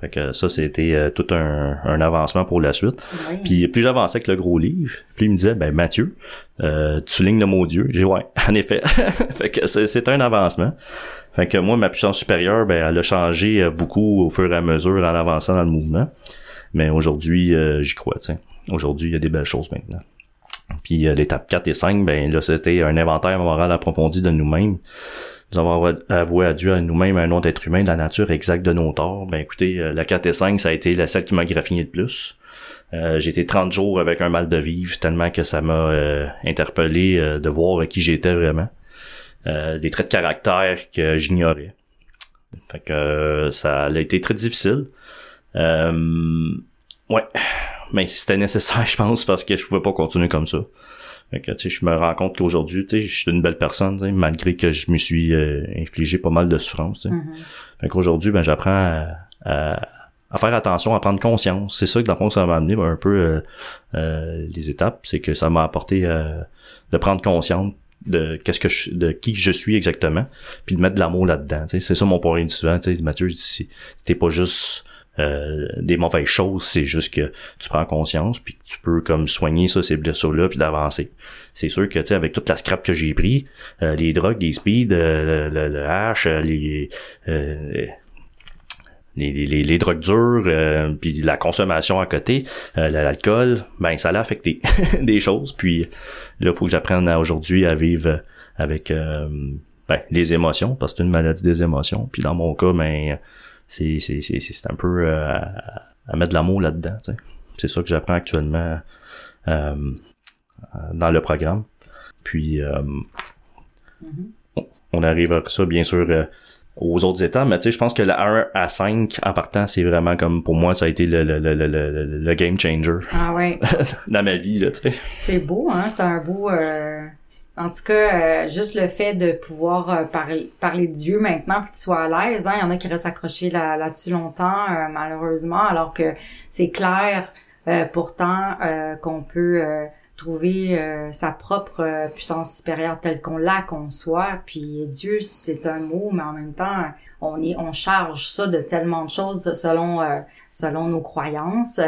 Fait que ça, c'était euh, tout un, un avancement pour la suite. Oui. Puis plus j'avançais avec le gros livre, plus il me disait, ben Mathieu, euh, tu lignes le mot Dieu. J'ai dit, ouais, en effet. fait que c'est, c'est un avancement. Fait que moi, ma puissance supérieure, ben, elle a changé euh, beaucoup au fur et à mesure en avançant dans le mouvement. Mais aujourd'hui, euh, j'y crois, tu sais. Aujourd'hui, il y a des belles choses maintenant. Puis euh, l'étape 4 et 5, ben là, c'était un inventaire moral approfondi de nous-mêmes. Nous avons avoué à Dieu, à nous-mêmes, un nom d'être humain, la nature exacte de nos torts. Ben écoutez, euh, la 4 et 5, ça a été la celle qui m'a graffiné le plus. Euh, j'ai été 30 jours avec un mal de vivre, tellement que ça m'a euh, interpellé de voir qui j'étais vraiment. des traits de caractère que j'ignorais. Fait que ça a été très difficile. ouais, mais c'était nécessaire, je pense, parce que je pouvais pas continuer comme ça. Fait que, je me rends compte qu'aujourd'hui, tu sais, je suis une belle personne, malgré que je me suis euh, infligé pas mal de souffrance. Mm Fait qu'aujourd'hui, ben, j'apprends à, faire attention, à prendre conscience. C'est ça que dans le fond, ça m'a amené ben, un peu euh, euh, les étapes, c'est que ça m'a apporté de prendre conscience de qu'est-ce que je, de qui je suis exactement, puis de mettre de l'amour là-dedans. C'est ça mon point de souvent. Mathieu, si t'es pas juste euh, des mauvaises choses, c'est juste que tu prends conscience puis que tu peux comme soigner ça ces blessures là puis d'avancer. C'est sûr que tu sais avec toute la scrap que j'ai pris, euh, les drogues, les speed, euh, le, le, hash, les les, les, les, drogues dures, puis la consommation à côté, l'alcool, ben ça l'a affecté des choses. Puis là, faut que j'apprenne aujourd'hui à vivre avec ben, les émotions, parce que c'est une maladie des émotions. Puis dans mon cas, ben c'est c'est c'est c'est un peu euh, à, mettre de l'amour là-dedans. C'est ça que j'apprends actuellement euh, dans le programme. Puis euh, mm-hmm. on arrive à ça bien sûr aux autres états, mais tu sais, je pense que la 1 à 5 en partant, c'est vraiment comme pour moi, ça a été le, le, le, le, le game changer. Ah ouais. dans ma vie, là, tu sais. C'est beau, hein, c'est un beau euh, en tout cas, euh, juste le fait de pouvoir euh, parler, parler de Dieu maintenant, puis que tu sois à l'aise, hein, il y en a qui restent accrochés là, là-dessus longtemps, malheureusement, alors que c'est clair pourtant qu'on peut trouver euh, sa propre euh, puissance supérieure telle qu'on la conçoit. Puis Dieu, c'est un mot, mais en même temps, on est, on charge ça de tellement de choses selon euh, selon nos croyances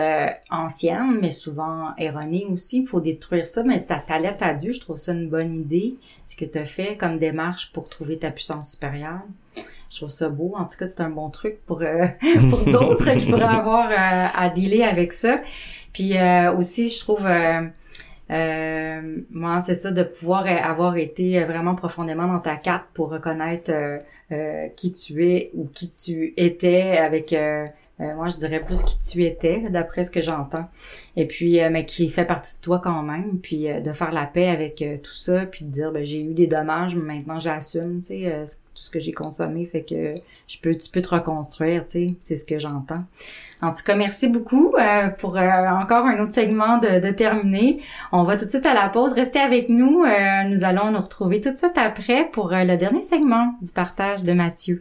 anciennes, mais souvent erronées aussi. Il faut détruire ça, mais ça t'allait à Dieu. Je trouve ça une bonne idée, ce que tu as fait comme démarche pour trouver ta puissance supérieure. Je trouve ça beau. En tout cas, c'est un bon truc pour pour d'autres qui pourraient avoir à dealer avec ça. Puis aussi, je trouve euh, moi, c'est ça, de pouvoir avoir été vraiment profondément dans ta carte pour reconnaître euh, euh, qui tu es ou qui tu étais avec euh, moi, je dirais plus qui tu étais, d'après ce que j'entends. Et puis, euh, mais qui fait partie de toi quand même. Puis, euh, de faire la paix avec tout ça, puis de dire, ben, j'ai eu des dommages, mais maintenant j'assume, tu sais, tout ce que j'ai consommé, fait que je peux, tu peux te reconstruire, tu sais, c'est ce que j'entends. En tout cas, merci beaucoup pour encore un autre segment de, de terminer. On va tout de suite à la pause. Restez avec nous. nous allons nous retrouver tout de suite après pour le dernier segment du partage de Mathieu.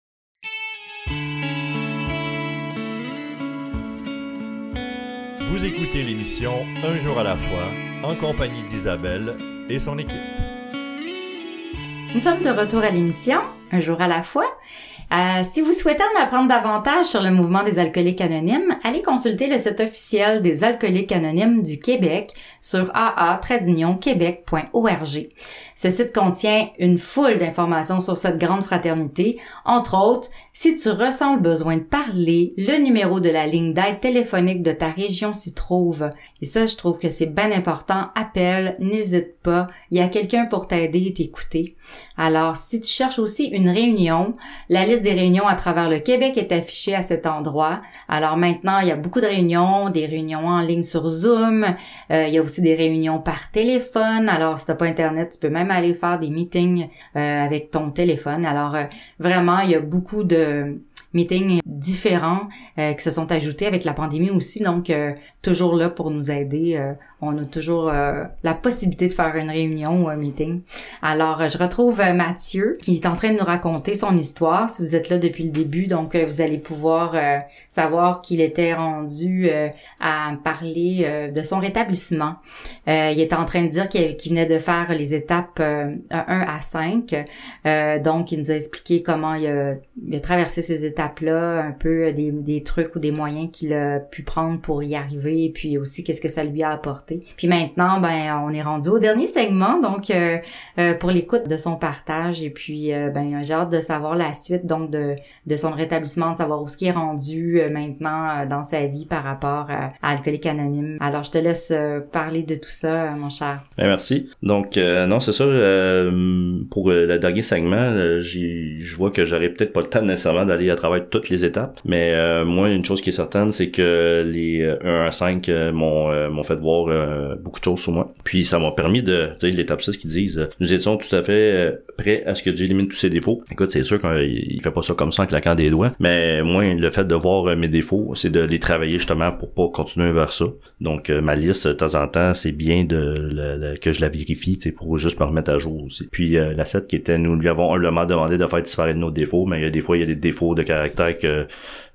Vous écoutez l'émission Un jour à la fois en compagnie d'Isabelle et son équipe. Nous sommes de retour à l'émission Un jour à la fois euh, si vous souhaitez en apprendre davantage sur le mouvement des alcooliques anonymes, allez consulter le site officiel des alcooliques anonymes du Québec sur aa-québec.org. Ce site contient une foule d'informations sur cette grande fraternité. Entre autres, si tu ressens le besoin de parler, le numéro de la ligne d'aide téléphonique de ta région s'y trouve. Et ça, je trouve que c'est bien important. Appelle, n'hésite pas. Il y a quelqu'un pour t'aider et t'écouter. Alors, si tu cherches aussi une réunion, la liste des réunions à travers le Québec est affichée à cet endroit. Alors maintenant, il y a beaucoup de réunions, des réunions en ligne sur Zoom. Euh, il y a aussi des réunions par téléphone. Alors, si t'as pas Internet, tu peux même aller faire des meetings euh, avec ton téléphone. Alors, euh, vraiment, il y a beaucoup de meetings différents qui se sont ajoutés avec la pandémie aussi. Donc, toujours là pour nous aider. Euh, on a toujours euh, la possibilité de faire une réunion ou un meeting. Alors, euh, je retrouve Mathieu qui est en train de nous raconter son histoire. Si vous êtes là depuis le début, donc vous allez pouvoir savoir qu'il était rendu à parler de son rétablissement. il était en train de dire qu'il venait de faire les étapes 1 à 5. donc, il nous a expliqué comment il a, il a traversé ces étapes-là, un peu des, des trucs ou des moyens qu'il a pu prendre pour y arriver et puis aussi qu'est-ce que ça lui a apporté. Puis maintenant, ben on est rendu au dernier segment, donc euh, euh, pour l'écoute de son partage et puis euh, ben j'ai hâte de savoir la suite donc de, de son rétablissement, de savoir où ce qui est rendu maintenant dans sa vie par rapport à Alcoolique Anonyme. Alors je te laisse parler de tout ça, mon cher. Ben, merci. Donc non, c'est ça. pour le dernier segment, je vois que j'aurais peut-être pas le temps nécessairement d'aller à travers toutes les étapes, mais moi une chose qui est certaine, c'est que les 1 5 euh, m'ont euh, m'ont fait voir euh, beaucoup de choses sur moi. Puis ça m'a permis de, tu sais, l'étape 6 qui disent, nous étions tout à fait prêts à ce que Dieu élimine tous ses défauts. Écoute, c'est sûr qu'il fait pas ça comme ça en claquant des doigts, mais moi, le fait de voir mes défauts, c'est de les travailler justement pour pas continuer vers ça. Donc ma liste de temps en temps, c'est bien de que je la vérifie, pour juste me remettre à jour aussi. Puis la 7 qui était, nous lui avons humblement demandé de faire disparaître nos défauts, mais il y a des fois, il y a des défauts de caractère que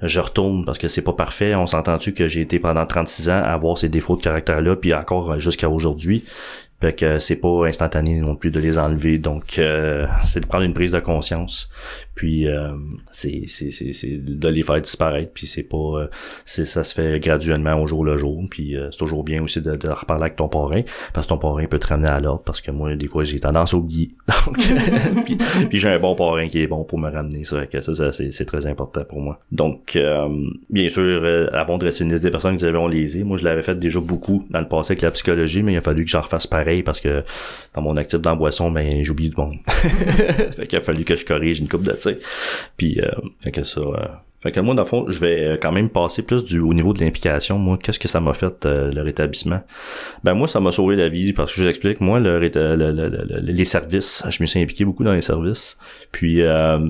je retourne parce que c'est pas parfait. On s'entend-tu que j'ai été pendant 36 ans à avoir ces défauts de caractère-là, puis encore jusqu'à aujourd'hui? Fait que c'est pas instantané non plus de les enlever. Donc euh, c'est de prendre une prise de conscience. Puis euh, c'est, c'est, c'est, c'est de les faire disparaître. Puis c'est pas euh, c'est ça se fait graduellement au jour le jour. Puis c'est toujours bien aussi de, de reparler avec ton parrain. Parce que ton parrain peut te ramener à l'ordre. Parce que moi, des fois, j'ai tendance à oublier. Donc puis, j'ai un bon parrain qui est bon pour me ramener. Ça, que ça, ça c'est, c'est très important pour moi. Donc bien sûr, avant de dresser une liste des personnes que nous avons lésées, moi je l'avais fait déjà beaucoup dans le passé avec la psychologie, mais il a fallu que j'en refasse pareil parce que dans mon actif dans ben j'oublie du monde. fait qu'il a fallu que je corrige une coupe de Puis euh, fait que ça, euh, fait que moi, dans le fond, je vais euh, quand même passer plus du au niveau de l'implication. Moi, qu'est-ce que ça m'a fait, le rétablissement? Ben moi, ça m'a sauvé la vie parce que je vous explique, moi, le, les services, je me suis impliqué beaucoup dans les services. Puis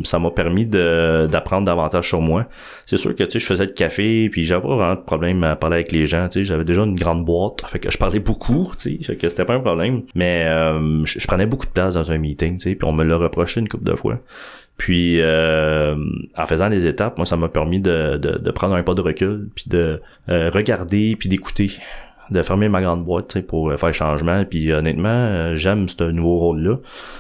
ça m'a permis d'apprendre davantage sur moi. C'est sûr que tu sais, je faisais le café, puis j'avais pas vraiment de problème à parler avec les gens. Tu sais, j'avais déjà une grande boîte, fait que je parlais beaucoup, tu sais, que c'était pas un problème. Mais je, je, prenais beaucoup de place dans un meeting, tu sais, puis on me l'a reproché une couple de fois. Puis euh, en faisant des étapes, moi ça m'a permis de, de, prendre un pas de recul, puis de euh, regarder, puis d'écouter de fermer ma grande boîte pour euh, faire changement. Puis honnêtement euh, j'aime ce nouveau rôle là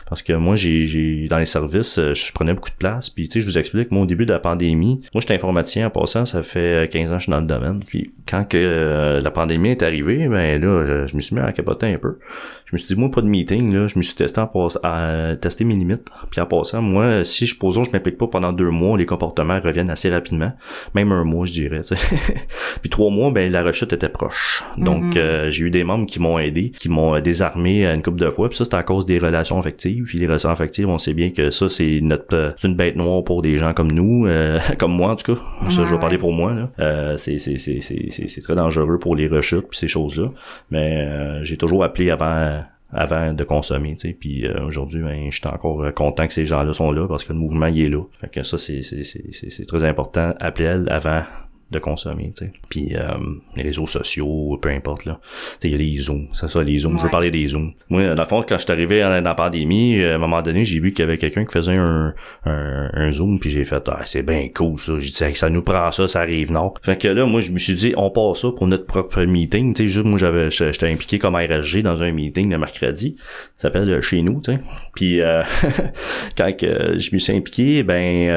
parce que moi j'ai dans les services euh, je prenais beaucoup de place. Puis tu sais je vous explique moi au début de la pandémie moi j'étais informaticien en passant ça fait 15 ans que je suis dans le domaine. Puis quand que la pandémie est arrivée ben là je, me suis mis à capoter un peu. Je me suis dit moi pas de meeting là. Je me suis testé en à tester mes limites. Puis en passant moi si je pose je m'implique pas pendant deux mois les comportements reviennent assez rapidement. Même un mois je dirais puis trois mois ben la rechute était proche. Donc donc, mhm. euh, j'ai eu des membres qui m'ont aidé, qui m'ont euh, désarmé une couple de fois. Puis ça, c'est à cause des relations affectives. Puis les relations affectives, on sait bien que ça, c'est notre euh, c'est une bête noire pour des gens comme nous, comme moi en tout cas. Ça, je vais parler pour moi. Là. c'est, c'est, c'est, c'est, c'est très dangereux pour les rechutes puis ces choses-là. Mais j'ai toujours appelé avant avant de consommer, tu sais. Puis aujourd'hui, ben, je suis encore content que ces gens-là sont là parce que le mouvement il est là. Fait que ça, c'est, c'est, c'est, c'est très important. Appeler elle avant de consommer, tu sais. Puis euh, les réseaux sociaux, peu importe là. Tu sais, il y a les zooms, c'est ça les zooms. Je veux parler des zooms. Moi, dans le fond, quand je suis arrivé dans la pandémie, à un moment donné, j'ai vu qu'il y avait quelqu'un qui faisait un, un, zoom, puis j'ai fait ah c'est bien cool ça. J'ai dit ça nous prend ça, ça arrive nord. Fait que là, moi, je me suis dit on passe ça pour notre propre meeting. Tu sais, juste moi j'avais j'étais impliqué comme RSG dans un meeting le mercredi. Ça s'appelle euh, chez nous, tu sais. Puis euh, quand je me suis impliqué, ben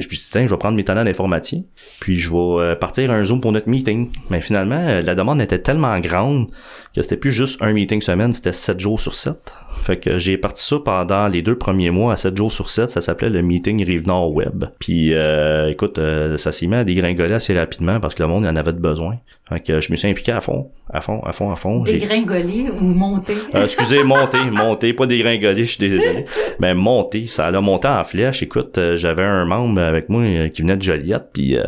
je me suis dit tiens, je vais prendre mes talents d'informaticien, puis je vais euh, partir un Zoom pour notre meeting. Mais finalement, euh, la demande était tellement grande que c'était plus juste un meeting semaine, c'était 7 jours sur 7. Fait que j'ai parti ça pendant les deux premiers mois à 7 jours sur 7. Ça s'appelait le meeting Rive-Nord Web. Puis euh, écoute, ça s'est mis à dégringoler assez rapidement parce que le monde en avait besoin. Fait que je me suis impliqué à fond, à fond, à fond, à fond. Dégringoler ou monter? excusez, monter, monter, pas dégringoler, je suis désolé. Mais monter, ça a monté en flèche. Écoute, j'avais un membre avec moi qui venait de Joliette, puis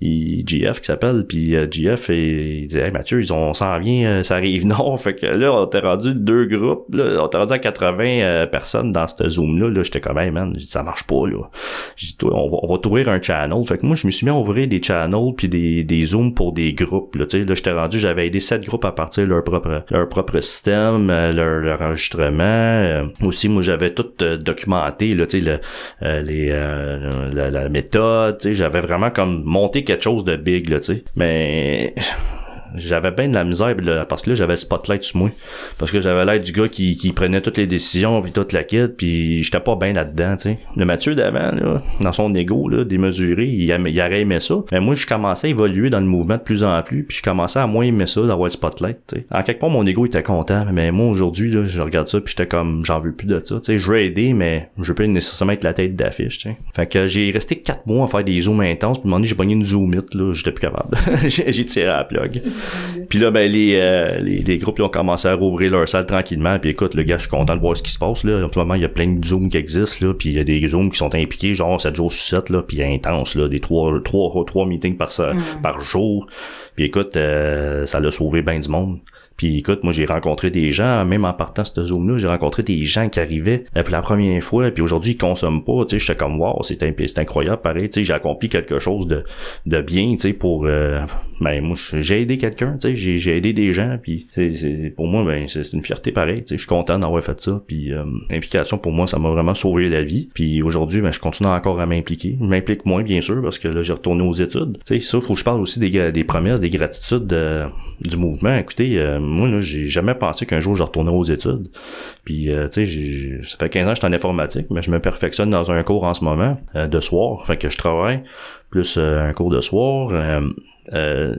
il, GF qui s'appelle, puis euh, GF et, il dit hey, Mathieu, ils ont s'en vient, euh, ça arrive non, fait que là on t'a rendu deux groupes, là, on t'a rendu à 80 euh, personnes dans ce Zoom-là, là, j'étais comme, hey, man, ça marche pas, là. J'ai dit, on va, on va t'ouvrir un channel. Fait que moi, je me suis mis à ouvrir des channels puis des, des Zooms pour des groupes, là. Là, j'étais rendu, j'avais aidé sept groupes à partir de leur propre, leur propre système, euh, leur, leur enregistrement. Euh, aussi, moi, j'avais tout euh, documenté, là, le, euh, les, euh, la, la méthode. J'avais vraiment comme monté quelque chose de big, là, tu sais. Mais j'avais bien de la misère là, parce que là j'avais le spotlight sur moi. Parce que j'avais l'air du gars qui, qui prenait toutes les décisions puis toute la kit puis j'étais pas bien là-dedans tu le Mathieu d'avant là dans son ego là démesuré il, il aurait ça. Mais moi je commençais à évoluer dans le mouvement de plus en plus puis je commençais à moins aimer ça d'avoir le spotlight tu en quelque part mon ego était content mais moi aujourd'hui là je regarde ça puis j'étais comme j'en veux plus de ça tu je veux aider mais je veux pas nécessairement être la tête d'affiche tu fait que j'ai resté quatre mois à faire des zooms intenses puis donné j'ai pogné une zoomite là j'étais plus capable. J'ai tiré à la plug puis là, ben, les, euh, les, les groupes, là, ont commencé à rouvrir leur salle tranquillement. Puis écoute, le gars, je suis content de voir ce qui se passe, là. En ce moment, il y a plein de Zooms qui existent, là. Puis il y a des Zooms qui sont impliqués, genre 7 jours sur 7, là. Puis intense, là. Des 3, trois trois meetings par, par jour. Puis écoute, euh, ça l'a sauvé bien du monde. Puis écoute, moi j'ai rencontré des gens, même en partant ce Zoom-là, j'ai rencontré des gens qui arrivaient euh, pour la première fois, puis aujourd'hui ils consomment pas, tu sais, j'étais comme wow, c'est incroyable, pareil, tu sais, j'ai accompli quelque chose de, de bien, tu sais, pour, euh, ben moi j'ai aidé quelqu'un, tu sais, j'ai aidé des gens, puis c'est pour moi ben c'est une fierté pareil, tu sais, je suis content d'avoir fait ça, puis euh, l'implication pour moi ça m'a vraiment sauvé la vie, puis aujourd'hui ben je continue encore à m'impliquer, je m'implique moins bien sûr parce que là j'ai retourné aux études, tu sais, ça faut que je parle aussi des, des promesses, des gratitudes euh, du mouvement, écoutez, euh, moi là j'ai jamais pensé qu'un jour je retournerais aux études, puis euh, tu sais, ça fait 15 ans que je suis en informatique, mais je me perfectionne dans un cours en ce moment euh, de soir, fait que je travaille plus euh, un cours de soir. euh, euh,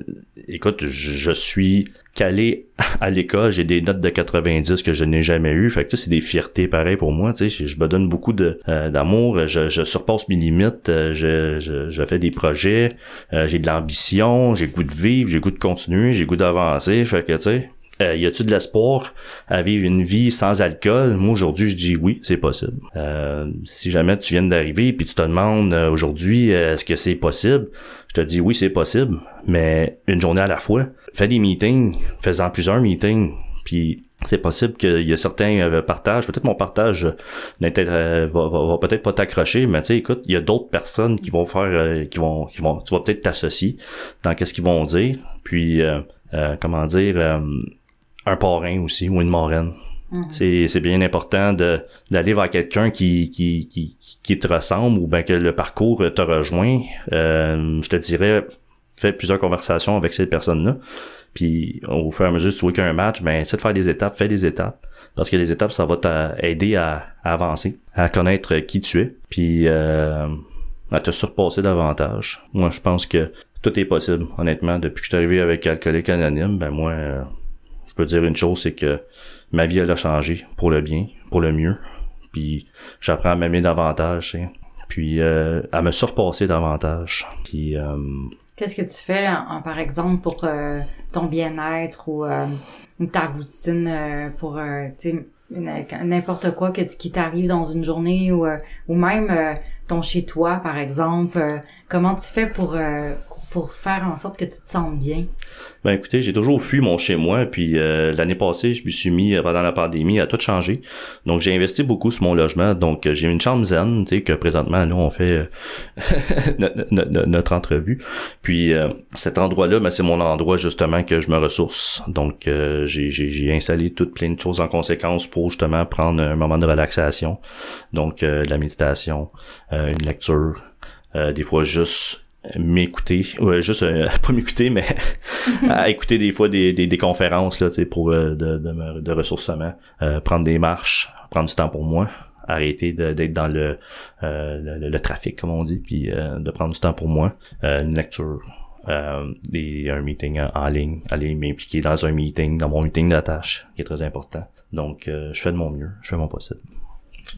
écoute, je, suis calé à l'école, j'ai des notes de 90 que je n'ai jamais eu. Fait que tu sais, c'est des fiertés pareilles pour moi. Tu sais, je, me donne beaucoup de d'amour, je, je surpasse mes limites, je, fais des projets, j'ai de l'ambition, j'ai goût de vivre, j'ai goût de continuer, j'ai goût d'avancer. Fait que tu sais. Euh, y a-tu de l'espoir à vivre une vie sans alcool? Moi, aujourd'hui, je dis oui, c'est possible. Euh, si jamais tu viens d'arriver puis tu te demandes euh, aujourd'hui, euh, est-ce que c'est possible? Je te dis oui, c'est possible, mais une journée à la fois. Fais des meetings, fais-en plusieurs meetings, puis c'est possible qu'il y a certains euh, partages, peut-être mon partage euh, va, va, peut-être pas t'accrocher, mais tu sais, écoute, il y a d'autres personnes qui vont faire, qui vont, qui vont, tu vas peut-être t'associer dans qu'est-ce qu'ils vont dire, puis comment dire, un parrain aussi ou une marraine. C'est, c'est bien important de d'aller vers quelqu'un qui, qui, qui, qui te ressemble ou ben que le parcours te rejoint. Euh, je te dirais, fais plusieurs conversations avec ces personnes-là. Puis au fur et à mesure que tu vois qu'il y a un match, ben essaie de faire des étapes, fais des étapes. Parce que les étapes, ça va t'aider à, à avancer, à connaître qui tu es, puis euh, à te surpasser davantage. Moi, je pense que tout est possible, honnêtement. Depuis que je suis arrivé avec Alcoolique Anonyme, ben moi, euh, peux dire une chose, c'est que ma vie, elle a changé pour le bien, pour le mieux. Puis j'apprends à m'aimer davantage, puis euh, à me surpasser davantage. Puis euh, Qu'est-ce que tu fais, par exemple, pour euh, ton bien-être ou ta routine pour, n'importe quoi que qui t'arrive dans une journée ou, ou même ton chez-toi, par exemple. comment tu fais pour, pour faire en sorte que tu te sentes bien? Ben écoutez, j'ai toujours fui mon chez moi, puis euh, l'année passée, je me suis mis euh, pendant la pandémie à tout changer. Donc j'ai investi beaucoup sur mon logement. Donc euh, j'ai une chambre zen, tu sais que présentement là on fait notre, entrevue. Puis cet endroit-là, ben, c'est mon endroit justement que je me ressource. Donc j'ai installé toutes plein de choses en conséquence pour justement prendre un moment de relaxation. Donc de la méditation, une lecture, des fois juste m'écouter ouais, juste euh, pas m'écouter mais à écouter des fois des, des, des conférences là tu pour euh, de, de, me- de ressourcement euh, prendre des marches prendre du temps pour moi arrêter d'être dans le, euh, le le trafic comme on dit puis de prendre du temps pour moi une lecture des, un meeting en, en ligne aller m'impliquer dans un meeting dans mon meeting de tâche qui est très important donc je fais de mon mieux je fais mon possible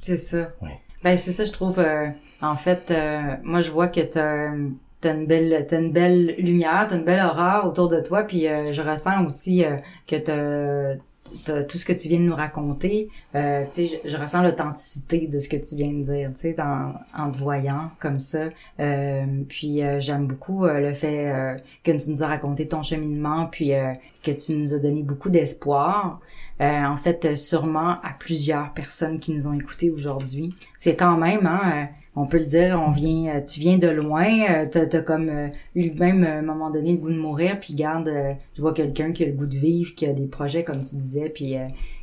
C'est ça. Ouais. Ben c'est ça, je trouve. en fait, euh, moi je vois que t'as t'as une belle t'as une belle lumière, t'as une belle aura autour de toi, puis euh, je ressens aussi euh, que t'as tout ce que tu viens de nous raconter, euh, tu sais, je, je, ressens l'authenticité de ce que tu viens de dire, tu sais, en, en, te voyant comme ça. Euh, puis euh, j'aime beaucoup euh, le fait euh, que tu nous as raconté ton cheminement, puis que tu nous as donné beaucoup d'espoir. en fait, sûrement à plusieurs personnes qui nous ont écoutés aujourd'hui. C'est quand même, hein, on peut le dire, on vient, euh, tu viens de loin, euh, t'as as comme euh, eu même à un moment donné le goût de mourir, puis garde, je vois quelqu'un qui a le goût de vivre, qui a des projets comme tu disais, puis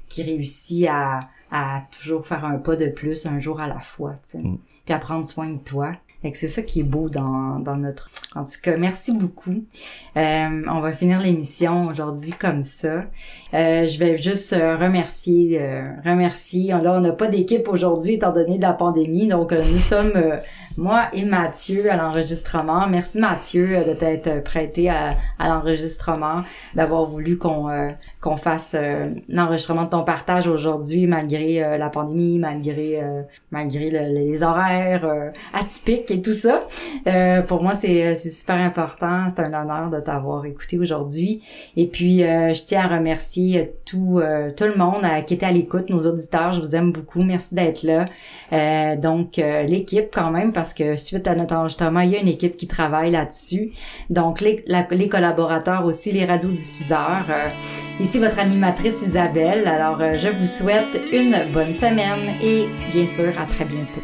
qui réussit à, à toujours faire un pas de plus un jour à la fois, tu sais, mm. puis à prendre soin de toi. Fait c'est ça qui est beau dans, dans notre... En tout cas, merci beaucoup. Euh, on va finir l'émission aujourd'hui comme ça. Euh, je vais juste euh, remercier, euh, remercier. Là, on n'a pas d'équipe aujourd'hui étant donné la pandémie, donc nous sommes moi et Mathieu à l'enregistrement. Merci Mathieu de t'être prêté à, à l'enregistrement, d'avoir voulu qu'on qu'on fasse l'enregistrement de ton partage aujourd'hui malgré la pandémie, malgré malgré les horaires atypiques et tout ça. pour moi, c'est c'est super important. C'est un honneur de t'avoir écouté aujourd'hui. Et puis, je tiens à remercier euh, tout, euh, tout le monde euh, qui était à l'écoute, nos auditeurs. Je vous aime beaucoup. Merci d'être là. donc, l'équipe quand même, parce que suite à notre enregistrement, il y a une équipe qui travaille là-dessus. Donc, les, les collaborateurs aussi, les radiodiffuseurs. Ici, votre animatrice Isabelle. Alors, je vous souhaite une bonne semaine et bien sûr, à très bientôt.